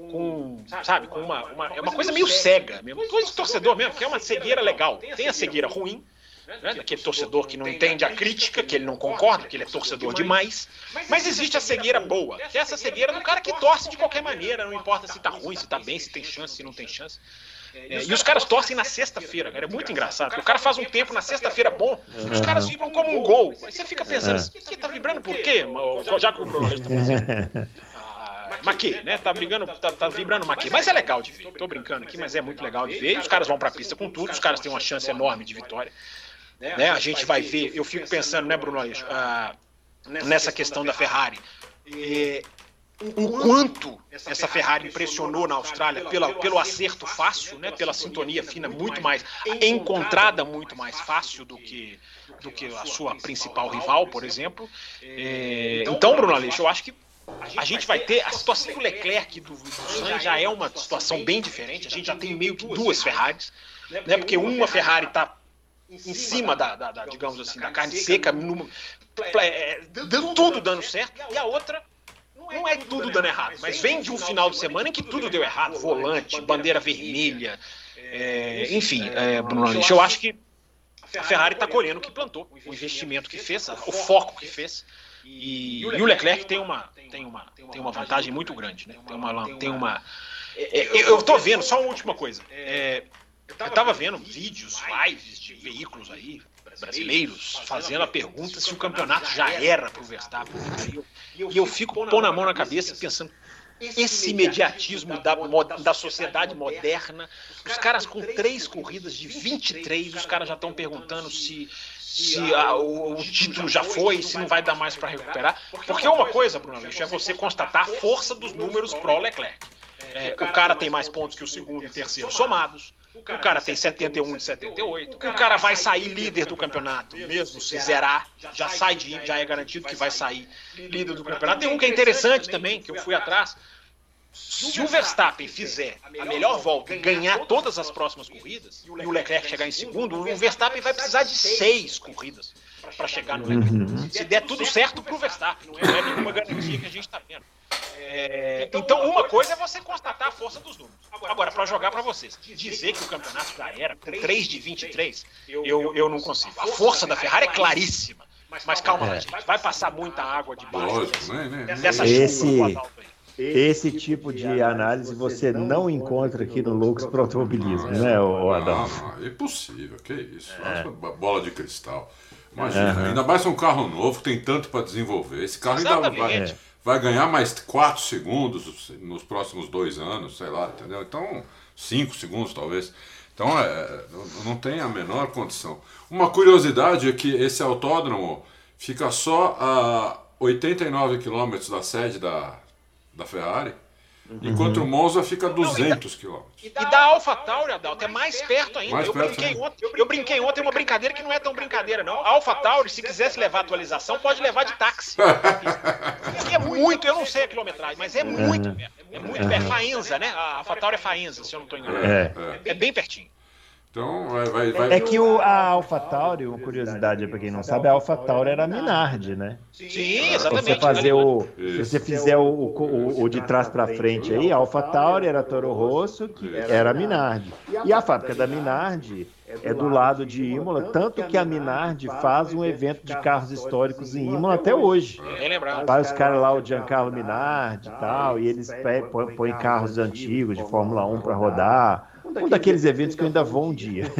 Com, sabe, com uma, uma. É uma coisa meio cega mesmo. Coisa de torcedor mesmo, que é uma cegueira legal. Tem a cegueira ruim, né, daquele torcedor que não entende a crítica, que ele não concorda, que ele é torcedor demais. Mas existe a cegueira boa, que é essa cegueira do cara que torce de qualquer maneira, não importa se tá ruim, se tá bem, se tem chance, se não tem chance. É, e os caras torcem na sexta-feira, cara. É muito engraçado. porque O cara faz um tempo na sexta-feira bom, os caras vibram como um gol. Aí você fica pensando, assim, que tá vibrando por quê? Já que o Bruno tá fazendo. Maquê, né? Tá brigando, tá, tá vibrando Maquê. Mas é legal de ver. Tô brincando aqui, mas é muito legal de ver. E os caras vão pra pista com tudo, os caras têm uma chance enorme de vitória. Né? A gente vai ver, eu fico pensando, né, Bruno ah, nessa questão da Ferrari. É, o quanto essa Ferrari impressionou na Austrália pela, pelo acerto fácil, né, pela sintonia fina muito mais encontrada muito mais fácil do que do que a sua principal rival, por exemplo. É, então, Bruno Aleixo, eu acho que a gente vai ter a situação do Leclerc e do, do Sainz já é uma situação bem diferente. A gente já tem meio que duas Ferraris, né, porque uma Ferrari está em cima da, da, da, digamos assim, da carne seca, numa, é, dando tudo dando certo, e a outra não é tudo dando errado, mas vem de um final de semana em que tudo deu errado, volante, bandeira vermelha, é, enfim, é, Bruno eu acho que a Ferrari está colhendo o que plantou, o investimento que fez, o foco que fez. E, e o Leclerc tem uma, tem, uma, tem uma vantagem muito grande. Né? Tem uma. Tem uma eu estou vendo, só uma última coisa. É, eu estava vendo vídeos, lives de veículos aí, brasileiros, fazendo a pergunta se o campeonato já era para o Verstappen. E eu fico pondo a mão na cabeça pensando, esse imediatismo da, da sociedade moderna, os caras com três corridas de 23, os caras já estão perguntando se se a, o, o, título já foi, se não vai dar mais para recuperar. Porque uma coisa, Bruno Aleixo, é você constatar a força dos números pro Leclerc. É, o cara tem mais pontos que o segundo e terceiro somados. O cara tem 71 de 78. O cara vai sair líder do campeonato, mesmo se zerar, já sai de já é garantido que vai sair líder do campeonato. Tem um que é interessante também, que eu fui atrás. Se o Verstappen fizer a melhor volta e ganhar todas as próximas corridas, e o Leclerc chegar em segundo, o Verstappen vai precisar de seis corridas para chegar no Leclerc. Uhum. Se der tudo certo para o Verstappen, não é nenhuma garantia que a gente está vendo. É, então, uma coisa é você constatar a força dos números. Agora, para jogar para vocês, dizer que o campeonato já era com 3 de 23, eu, eu não consigo. A força da Ferrari é claríssima. Mas calma lá, gente. Vai passar muita água debaixo Lógico, né, né? dessa Esse... chuva esse tipo de análise você não encontra aqui no Lux para automobilismo, né, Adolfo? Não, é impossível, que isso. É. Bola de cristal. Imagina, uhum. ainda mais um carro novo, tem tanto para desenvolver. Esse carro ainda vai, vai ganhar mais 4 segundos nos próximos dois anos, sei lá, entendeu? Então, 5 segundos talvez. Então, é, não tem a menor condição. Uma curiosidade é que esse autódromo fica só a 89 quilômetros da sede da, da Ferrari. Enquanto o Monza fica a 200 quilômetros. E da Alpha Tauri, Adalto, é mais perto ainda. Mais eu, perto, brinquei né? ontem, eu brinquei ontem uma brincadeira que não é tão brincadeira, não. A Alpha Tauri, se quisesse levar atualização, pode levar de táxi. é muito, eu não sei a quilometragem, mas é muito uhum. perto. É muito perto. Faenza, né? A Alpha Tauri é Faenza, se eu não estou enganado. É. é bem pertinho. Então, vai, vai... É que o, a AlphaTauri, uma curiosidade para quem não sabe, a AlphaTauri era a Minardi, né? Sim, exatamente. Você fazer o, se você fizer o, o, o de trás para frente aí, a AlphaTauri era Toro Rosso, que era a Minardi. E a fábrica da Minardi é do lado de Imola, tanto que a Minardi faz um evento de carros históricos em Imola até hoje. Vai os caras lá, o Giancarlo Minardi e tal, e eles põem carros antigos de Fórmula 1 para rodar um daqueles eventos que eu ainda vou um dia.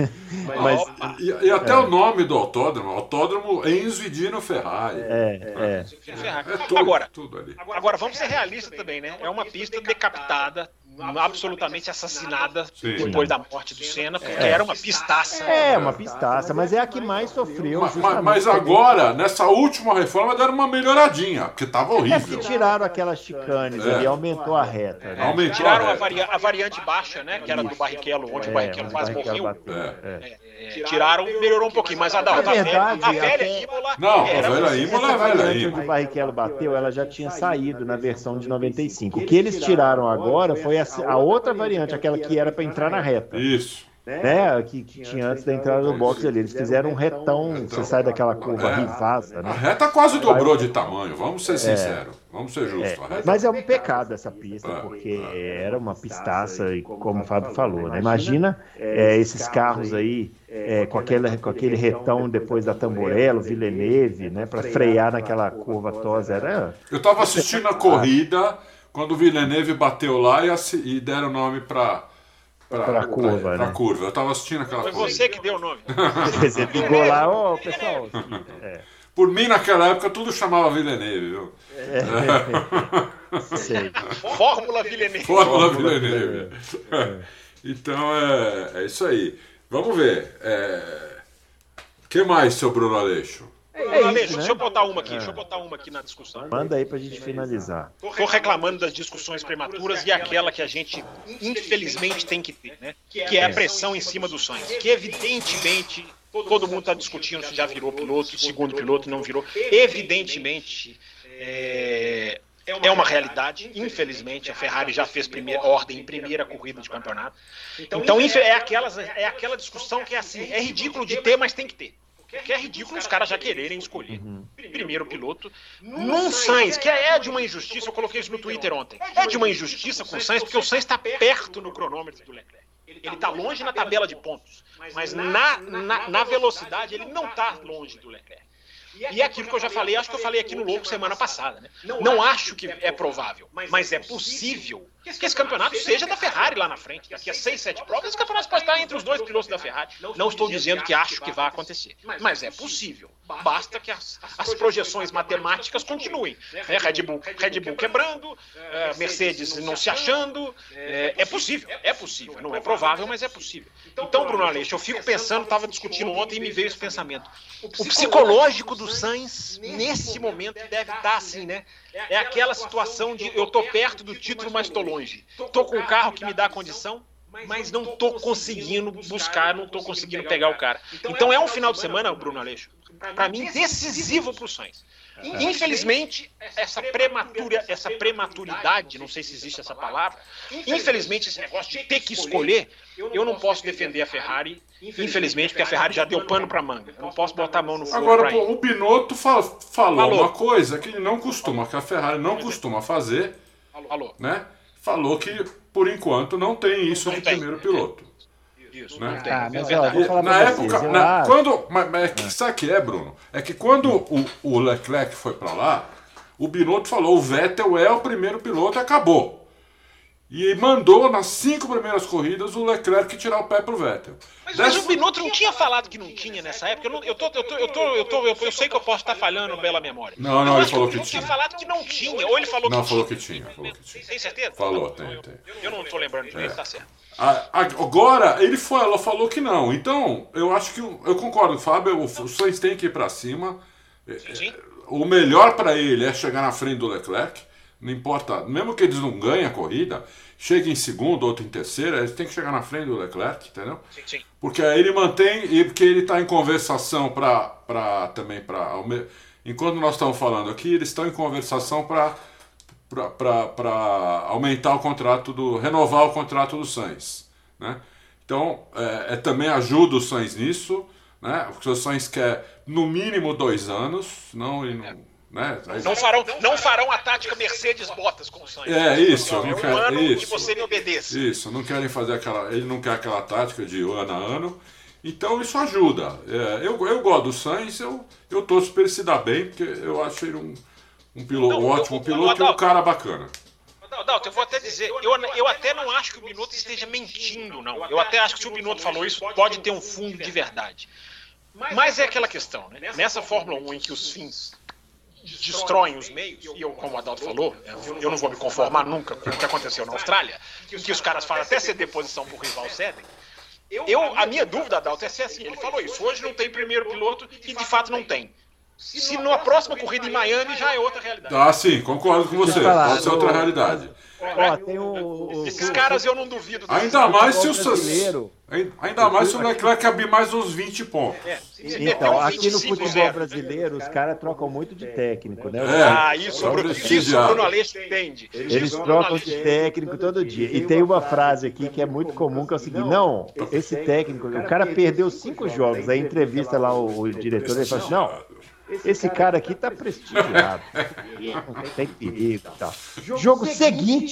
Mas, e, e até é. o nome do autódromo, autódromo Enzo e Dino Ferrari. É, é. é tudo, agora, tudo ali. agora, vamos ser realistas também, né? É uma pista decapitada, absolutamente assassinada Sim. depois da morte do Senna, porque é. era uma pistaça. É, uma pistaça, mas é a que mais sofreu. Mas, mas agora, nessa última reforma, deram uma melhoradinha, porque estava horrível. É tiraram aquelas chicanes é. ali, aumentou a reta. Né? Aumentou tiraram a, a, varia a, variante baixa, né? Que era do Barrichello, onde o Barrichello quase morreu. É. Tiraram, melhorou um pouquinho, mas a da, verdade, a velha Imola. Não, a velha Imola é a velha Imola. Onde o Barrichello bateu, ela já tinha saído na versão de 95. O que eles tiraram agora foi a a outra variante, aquela que era para entrar na reta. Isso. Né, que, que tinha antes da entrada do box ali. Eles fizeram um retão, retão. você sai daquela curva é. Né? A reta quase dobrou de tamanho, vamos ser é. sinceros. Vamos ser justos. É, mas é um pecado essa pista, é. porque era uma pistaça, e como o Fábio falou, né? Imagina é, esses carros aí é, com, aquele, com aquele retão depois da Tamborello, Villeneuve, né? Para frear naquela curva tosa. Era... Eu estava assistindo a corrida quando o Villeneuve bateu lá e, e deram o nome para para a curva, pra, né? curva. Eu estava assistindo aquela Foi você que deu o nome. Você ligou lá, ô oh, pessoal. É. Por mim, naquela época, tudo chamava Villeneuve, viu? É. Sei. Fórmula Villeneuve. Fórmula Villeneuve. É. Então, é, é isso aí. Vamos ver. O é... que mais, seu Bruno Aleixo? É isso, deixa, né? deixa eu botar uma aqui, é. deixa eu botar uma aqui na discussão. Manda aí pra gente finalizar. Tô reclamando das discussões prematuras e aquela que a gente infelizmente tem que ter, né? Que é a pressão em cima dos sonhos. Que evidentemente todo mundo está discutindo se já virou piloto, segundo piloto não virou. Evidentemente é, é uma realidade. Infelizmente, a Ferrari já fez primeira ordem em primeira corrida de campeonato. Então, é, aquelas, é aquela discussão que é assim, é ridículo de ter, mas tem que ter. Que é ridículo os caras já quererem escolher uhum. primeiro piloto num Sainz, que é de uma injustiça, eu coloquei isso no Twitter ontem, é de uma injustiça com o Sainz, porque o Sainz está perto no cronômetro do Leclerc. Ele está longe na tabela de pontos, mas na, na, na velocidade ele não está longe do Leclerc. E é aquilo que eu já falei, acho que eu falei aqui no Louco semana passada. Né? Não acho que é provável, mas é possível que esse campeonato seja da Ferrari lá na frente. Daqui a seis, sete provas, esse campeonato pode estar entre os dois pilotos da Ferrari. Não estou dizendo que acho que vai acontecer, mas é possível. Basta que as, as projeções matemáticas continuem. Né? Red, Bull, Red Bull quebrando, é, Mercedes não se achando. É, é, possível, é possível. Não é provável, mas é possível. Então, Bruno Aleixo, eu fico pensando, estava discutindo ontem e me veio esse pensamento. O psicológico do Sainz, nesse momento, deve estar assim, né? É aquela situação de eu tô perto do título, mas estou longe. Tô com um carro que me dá condição, mas não tô conseguindo buscar, não tô conseguindo pegar o cara. Então é um final de semana, Bruno Aleixo, para mim decisivo para o Sainz. Infelizmente, essa prematura, essa prematuridade, não sei se existe essa palavra, infelizmente esse negócio de ter que escolher, eu não posso defender a Ferrari, infelizmente, porque a Ferrari já deu pano para manga. Eu não posso botar a mão no fogo. Agora, pô, o Binotto fal falou, falou, uma coisa que ele não costuma, que a Ferrari não costuma fazer, falou. né? Falou que por enquanto não tem isso no primeiro piloto. Isso, né? Ah, mas, ó, na época, vocês, na, quando, mas, mas é. sabe o que é, Bruno? É que quando o, o Leclerc foi para lá, o Binotto falou: o Vettel é o primeiro piloto e acabou. E mandou nas cinco primeiras corridas o Leclerc tirar o pé pro Vettel. Mas, Dessa... mas o Binotto não tinha falado que não tinha nessa época? Eu, não, eu, tô, eu, tô, eu, tô, eu, tô, eu, eu sei que eu posso estar falhando bela memória. Não, não, ele falou que, que tinha. tinha falado que não tinha, ou ele falou não, que falou tinha. Que tinha falou que tinha. Tem certeza? Falou, tem, tem. Eu não tô lembrando direito, é. tá certo. Agora, ele foi, ela falou que não. Então, eu acho que. Eu concordo, Fábio, o Sainz tem que ir para cima. Sim, sim. O melhor para ele é chegar na frente do Leclerc. Não importa, mesmo que eles não ganhem a corrida, chegue em segundo, outro em terceiro, eles têm que chegar na frente do Leclerc, entendeu? Sim, sim. Porque aí ele mantém, e porque ele está em conversação para também para. Enquanto nós estamos falando aqui, eles estão em conversação para para aumentar o contrato do. renovar o contrato do Sainz. Né? Então, é, é, também ajuda o Sainz nisso, né? Porque o Sainz quer no mínimo dois anos, não, ele não, né? Não, farão, não farão a tática Mercedes Bottas com o Sainz. É isso, não, é quer, um ano isso, que você me obedeça. Isso, não querem fazer aquela. Ele não quer aquela tática de ano a ano. Então isso ajuda. É, eu, eu gosto do Sainz, eu, eu torço para ele se dar bem, porque eu acho ele um, um piloto não, ótimo, um piloto e um cara bacana. Não, eu vou até dizer, eu, eu até não acho que o Binotto esteja mentindo, não. Eu até acho que se o Binotto falou isso, pode ter um fundo de verdade. Mas é aquela questão, né? Nessa Fórmula 1 em que os fins destroem os meios, e eu, como o Adalto falou, eu não vou me conformar nunca com o que aconteceu na Austrália, em que os caras falam até ceder posição pro rival cedem. Eu, a minha dúvida, Adalto, é se é assim. Ele falou isso. Hoje não tem primeiro piloto e de fato não tem. Se na próxima corrida em Miami já é outra realidade. Ah, sim, concordo com você. Pode ser outra realidade. Ó, tem o, Esses o, caras eu não duvido. Ainda mais se o Ainda mais se o Leclerc abrir mais uns 20 pontos. É, então, aqui no futebol brasileiro, os caras trocam muito de técnico, né? É, ah, isso, o Bruno, isso o Bruno Aleixo entende. Eles trocam de técnico todo dia. E tem uma frase aqui que é muito comum, que é o seguinte, não, esse técnico, o cara perdeu cinco jogos, aí entrevista lá o, o diretor, ele fala assim, não, esse cara aqui tá prestigiado. Não tem perigo e tal. Jogo seguinte,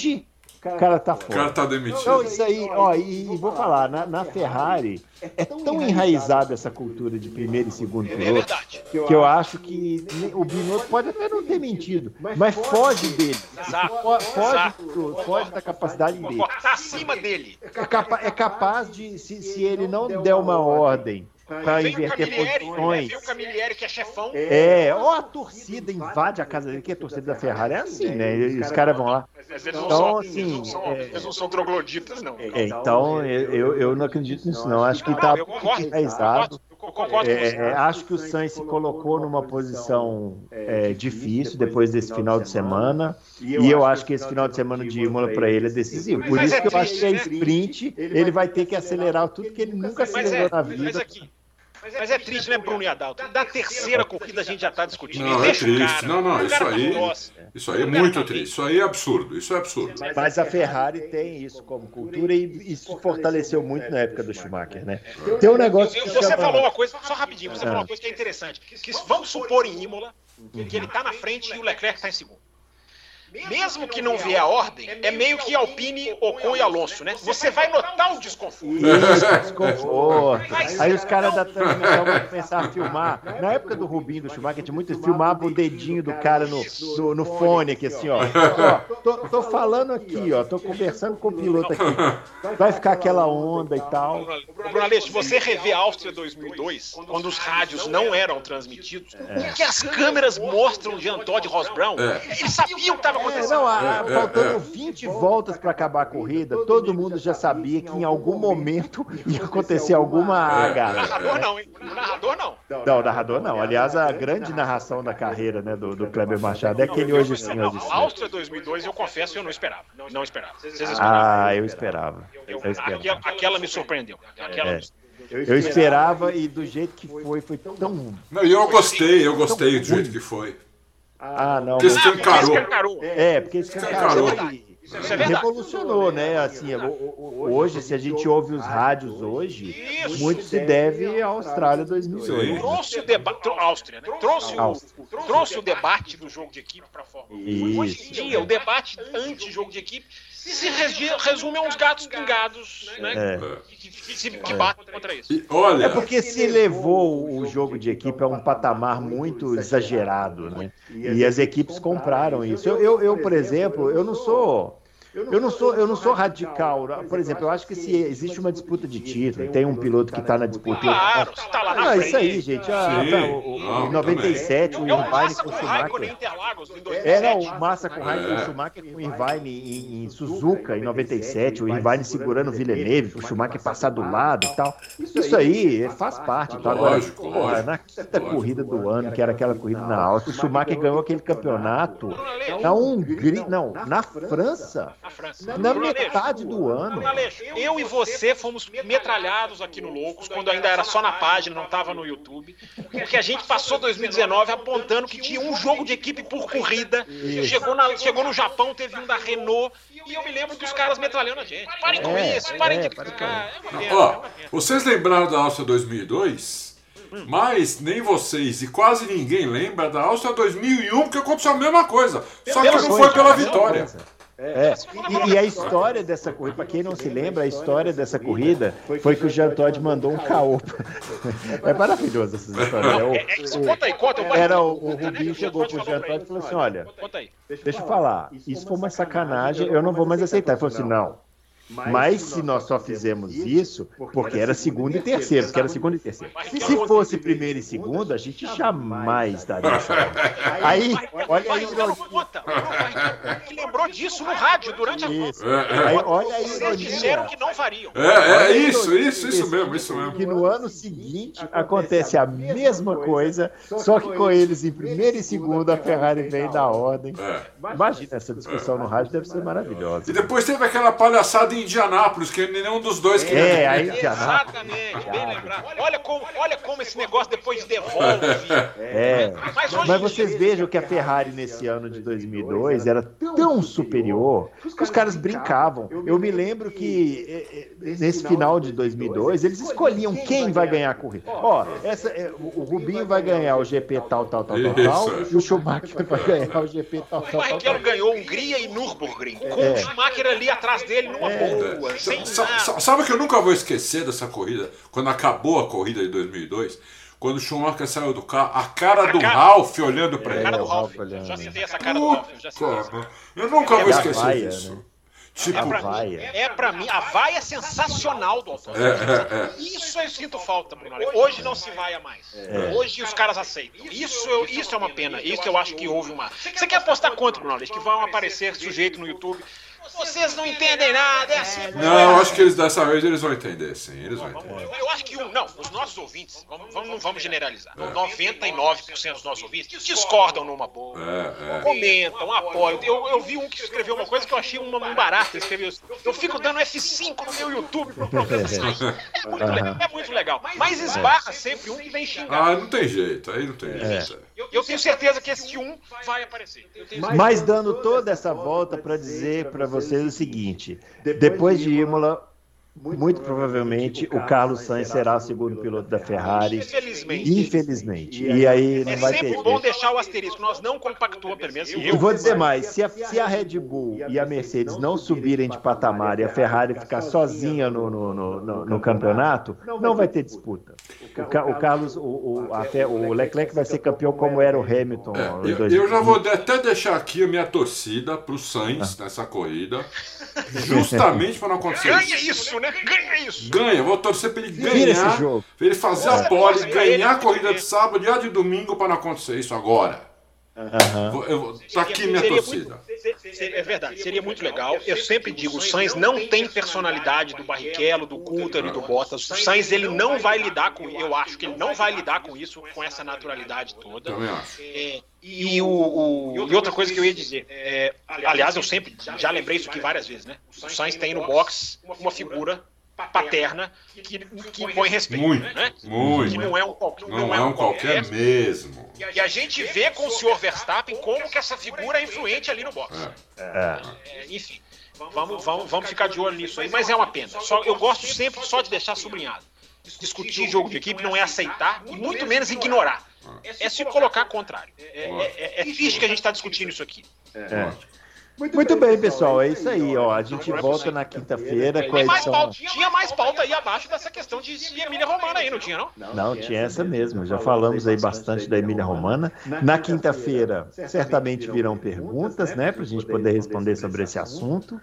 o cara tá fora. O cara tá demitido. Então, isso aí, ó, e, e vou falar, na, na, Ferrari é tão enraizada essa cultura de primeiro e segundo piloto que eu acho que o Binotto pode até não ter mentido, mas foge dele. Foge, foge da capacidade dele. Tá acima dele. É, é capaz de, se, se ele não der uma ordem para inverter posições. o Camilleri, que é chefão. É, ou a torcida invade a casa dele, que a torcida da Ferrari é assim, né? Os caras vão lá. Mas eles então, são, assim, eles não são, é, eles não são trogloditas, não. É, então, eu, eu não acredito nisso, não. Acho que está enraizado. É, é, acho que o Sainz se colocou numa posição é, difícil depois desse final de semana. E eu acho que esse final de semana de Imola para ele é decisivo. Por isso que eu acho que é sprint, ele vai ter que acelerar tudo que ele nunca acelerou na vida. Mas é triste, né, Bruno e Adalto? Da terceira corrida a gente já está discutindo. Não, é triste. Não, não, isso aí, isso aí é muito triste. Isso aí é absurdo. Isso é absurdo. Mas a Ferrari tem isso como cultura e isso fortaleceu muito na época do Schumacher, né? Tem um negócio que Você falou uma coisa, só rapidinho, você falou uma coisa que é interessante. Que vamos supor em Imola que ele está na frente e o Leclerc está em segundo. Mesmo que não vier a ordem, é meio que Alpine, Ocon e Alonso, né? Você vai notar o desconforto. Isso, desconforto. Aí os caras da transmissão vão começar a filmar. Na época do Rubinho, do Schumacher, tinha muito filmava o dedinho do cara no, no, no fone aqui, assim, ó. ó tô, tô, falando aqui, ó. Tô conversando com o piloto aqui. Vai ficar aquela onda e tal. Bruno Aleixo, você rever a Áustria 2002, quando os rádios não eram transmitidos, o que as câmeras mostram de Antônio de Ross Brown, eles sabiam que estava é, não, a, é, faltando 20 é. voltas para acabar a corrida, todo mundo já sabia que em algum momento ia acontecer alguma H. Narrador não, hein? Narrador não. Não, narrador não. Aliás, a grande narração da carreira né, do, do Kleber Machado é aquele hoje sim, hoje sim. Áustria 2002, eu confesso, eu não esperava. Não esperava. Ah, eu esperava. Eu, esperava. Aquela me surpreendeu. Aquela é. Eu esperava e do jeito que foi, foi tão. Não, e eu gostei, eu gostei do jeito que foi. Ah, não. Porque escancarou. É, porque escancarou. Isso é revolucionou, né? Assim, hoje, se a gente ouve os rádios hoje, Isso. muito se deve à Austrália 2002. Trouxe o debate, Áustria, né? Trouxe o, trouxe o debate do jogo de equipe para a Fórmula 1. Hoje em dia, o debate anti-jogo de equipe se resume a uns gatos pingados, né? É. Que, que, batem contra isso. E, olha... É porque se levou o jogo de equipe a um patamar muito exagerado, né? E as equipes compraram isso. Eu, eu, eu por exemplo, eu não sou eu não sou, eu não sou radical. Por exemplo, eu acho que se existe uma disputa de título, tem um piloto que está na disputa. Claro, está lá na ah, isso aí, gente. Ah, tá, o, em 97, o Irvine com o Schumacher. Era o Massa com o Raikkonen com o Schumacher com o Irvine em, em Suzuka em 97, o Irvine segurando o Villeneuve, o Schumacher passar do lado e tal. Isso aí faz parte. Então, agora, porra, na quinta corrida do ano, que era aquela corrida na Áustria, o Schumacher ganhou aquele campeonato na Hungria, não, na França na França. Na metade do ano. Eu e você fomos metralhados aqui no Loucos, quando ainda era só na página, não estava no YouTube. Porque a gente passou 2019 apontando que tinha um jogo de equipe por corrida. Chegou, na, chegou no Japão, teve um da Renault. E eu me lembro dos caras metralhando a gente. Parem com é, isso, parem é, de criticar. É Ó, vocês lembraram da Áustria 2002? Mas nem vocês e quase ninguém lembra da Áustria 2001, que aconteceu a mesma coisa. Só que não foi pela vitória. É, e, e, a história dessa corrida, para quem não se lembra, a história dessa corrida foi que o Jean Todt mandou um caô. É maravilhoso essas histórias. Né? O, o, conta aí, conta. Era o, o Rubinho chegou pro Jean Todt e falou assim: olha, deixa eu falar, isso foi uma sacanagem, eu não vou mais aceitar. Ele falou assim: não. Mas se nós só fizemos isso porque era segundo e terceiro, porque era segundo e terceiro. Se fosse primeiro e segundo, a gente jamais daria Aí, olha aí, que lembrou disso no rádio durante a isso. Aí, olha aí, Vocês disseram que não fariam. É, é isso, isso, isso mesmo, isso mesmo. Que no ano seguinte acontece a mesma coisa, só que com eles em primeiro e segundo a Ferrari vem da ordem. É. Imagina essa discussão no rádio, deve ser maravilhosa. E depois teve aquela palhaçada em Indianápolis, que nenhum dos dois queria. É, aí Exatamente, bem lembrado. Olha como, olha como esse negócio depois devolve. É. Mas, Mas vocês vejam que a Ferrari nesse ano de 2002 era tão superior que os caras brincavam. Eu me lembro que eh, eh, nesse final de 2002 eles escolhiam quem vai ganhar a corrida. Ó, essa, é, o Rubinho vai ganhar o GP tal, tal, tal, tal, tal, e o Schumacher vai ganhar o GP tal, tal, tal. O Barrichello ganhou Hungria e Nürburgring, com é. o Schumacher ali atrás dele numa é. Boa. Sem Sabe que eu nunca vou esquecer dessa corrida? Quando acabou a corrida de 2002, quando o Schumacher saiu do carro, a cara a do cara... Ralph olhando pra é, ele. A cara do Ralph. Eu já citei essa cara Puta, do Ralph. Eu, eu nunca é vou esquecer vaia, disso. Né? Tipo, é, pra mim, é pra mim, a vaia é sensacional do autódromo. É, é, é, Isso eu sinto falta, Bruno. Hoje não se vaia mais. É. Hoje os caras aceitam. Isso, eu, isso é uma pena. Isso eu acho que houve uma. Você quer apostar quanto, Bruno? Que vão aparecer sujeito no YouTube vocês não entendem nada, é assim. Não, eu acho que eles dessa vez eles vão entender, sim. Eles vão entender. Eu, eu acho que um, não, os nossos ouvintes, vamos, vamos, não vamos generalizar. 99% dos nossos ouvintes discordam numa boa. É, é. Comentam, apoiam. Eu, eu vi um que escreveu uma coisa que eu achei uma, um barato. Escreveu assim, Eu fico dando F5 no meu YouTube pro programa sair. É muito legal. É muito legal. Mas esbarra sempre um que vem xingar. Ah, não tem jeito, aí não tem jeito. Eu, eu tenho certeza que esse um vai aparecer. Mas dando toda essa volta para dizer para vocês o seguinte: depois de Imola, muito provavelmente o Carlos Sainz será o segundo piloto da Ferrari. Infelizmente. Infelizmente. E aí não É vai sempre ter. bom deixar o asterisco. Nós não compactuamos, pelo menos E eu. vou dizer mais, se a, se a Red Bull e a Mercedes não subirem de patamar e a Ferrari ficar sozinha no, no, no, no- no campeonato, não vai ter disputa. O, Ca- o Carlos, o, o, a o Leclerc vai ser campeão como era o Hamilton. em É, Eu, 2000. eu já vou até deixar aqui a minha torcida pro Sainz nessa corrida, justamente para não acontecer Ganha isso. isso, né? Ganha isso. Ganha, vou torcer para ele Vira esse ganhar, jogo. pra ele fazer a pole, ganhar a corrida de sábado e a de domingo para não acontecer isso agora. Vou- eu tá aqui minha Seria torcida. muito- se- se- é verdade, seria muito legal. Eu sempre digo, o Sainz não tem personalidade do Barrichello, do Coulter e do Bottas. O Sainz ele não vai lidar com, eu acho que ele não vai lidar com isso, com essa naturalidade toda. Também acho. É, e, o, o- e outra coisa que eu ia dizer, é, aliás, eu sempre já lembrei isso aqui várias vezes, né? O Sainz tem no box uma figura paterna que, que impõe respeito. Muito, né? muito. Que não é um, qual- Não é um qualquer mesmo. E a gente vê com o senhor Verstappen como que essa figura é influente ali no box. É. É. É, enfim, vamos, vamos, vamos ficar de olho nisso aí, mas é uma pena. Só, eu gosto sempre só de deixar sublinhado. Discutir jogo de equipe não é aceitar e muito menos ignorar. É se colocar contrário. É, é, é, é triste que a gente está discutindo isso aqui. É. Muito bem, pessoal. É isso aí. Ó. A gente volta na quinta-feira com a Tem mais edição. pauta, tinha mais pauta aí abaixo dessa questão de, Emília Romana aí, não tinha, não? Não, tinha essa mesmo. Já falamos aí bastante da Emília Romana. Na quinta-feira, certamente virão perguntas, né, para a gente poder responder sobre esse assunto.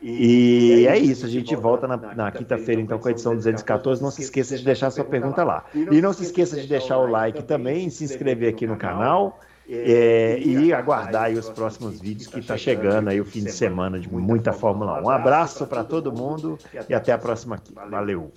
E é isso, a gente volta na, na quinta-feira, então, com a edição 214. Não se esqueça de deixar sua pergunta lá. E não se esqueça de deixar o like também, se inscrever aqui no canal. É, e aguardar aí os próximos vídeos que está chegando aí o fim de semana de muita Fórmula 1. Um abraço para todo mundo e até a próxima aqui. Valeu!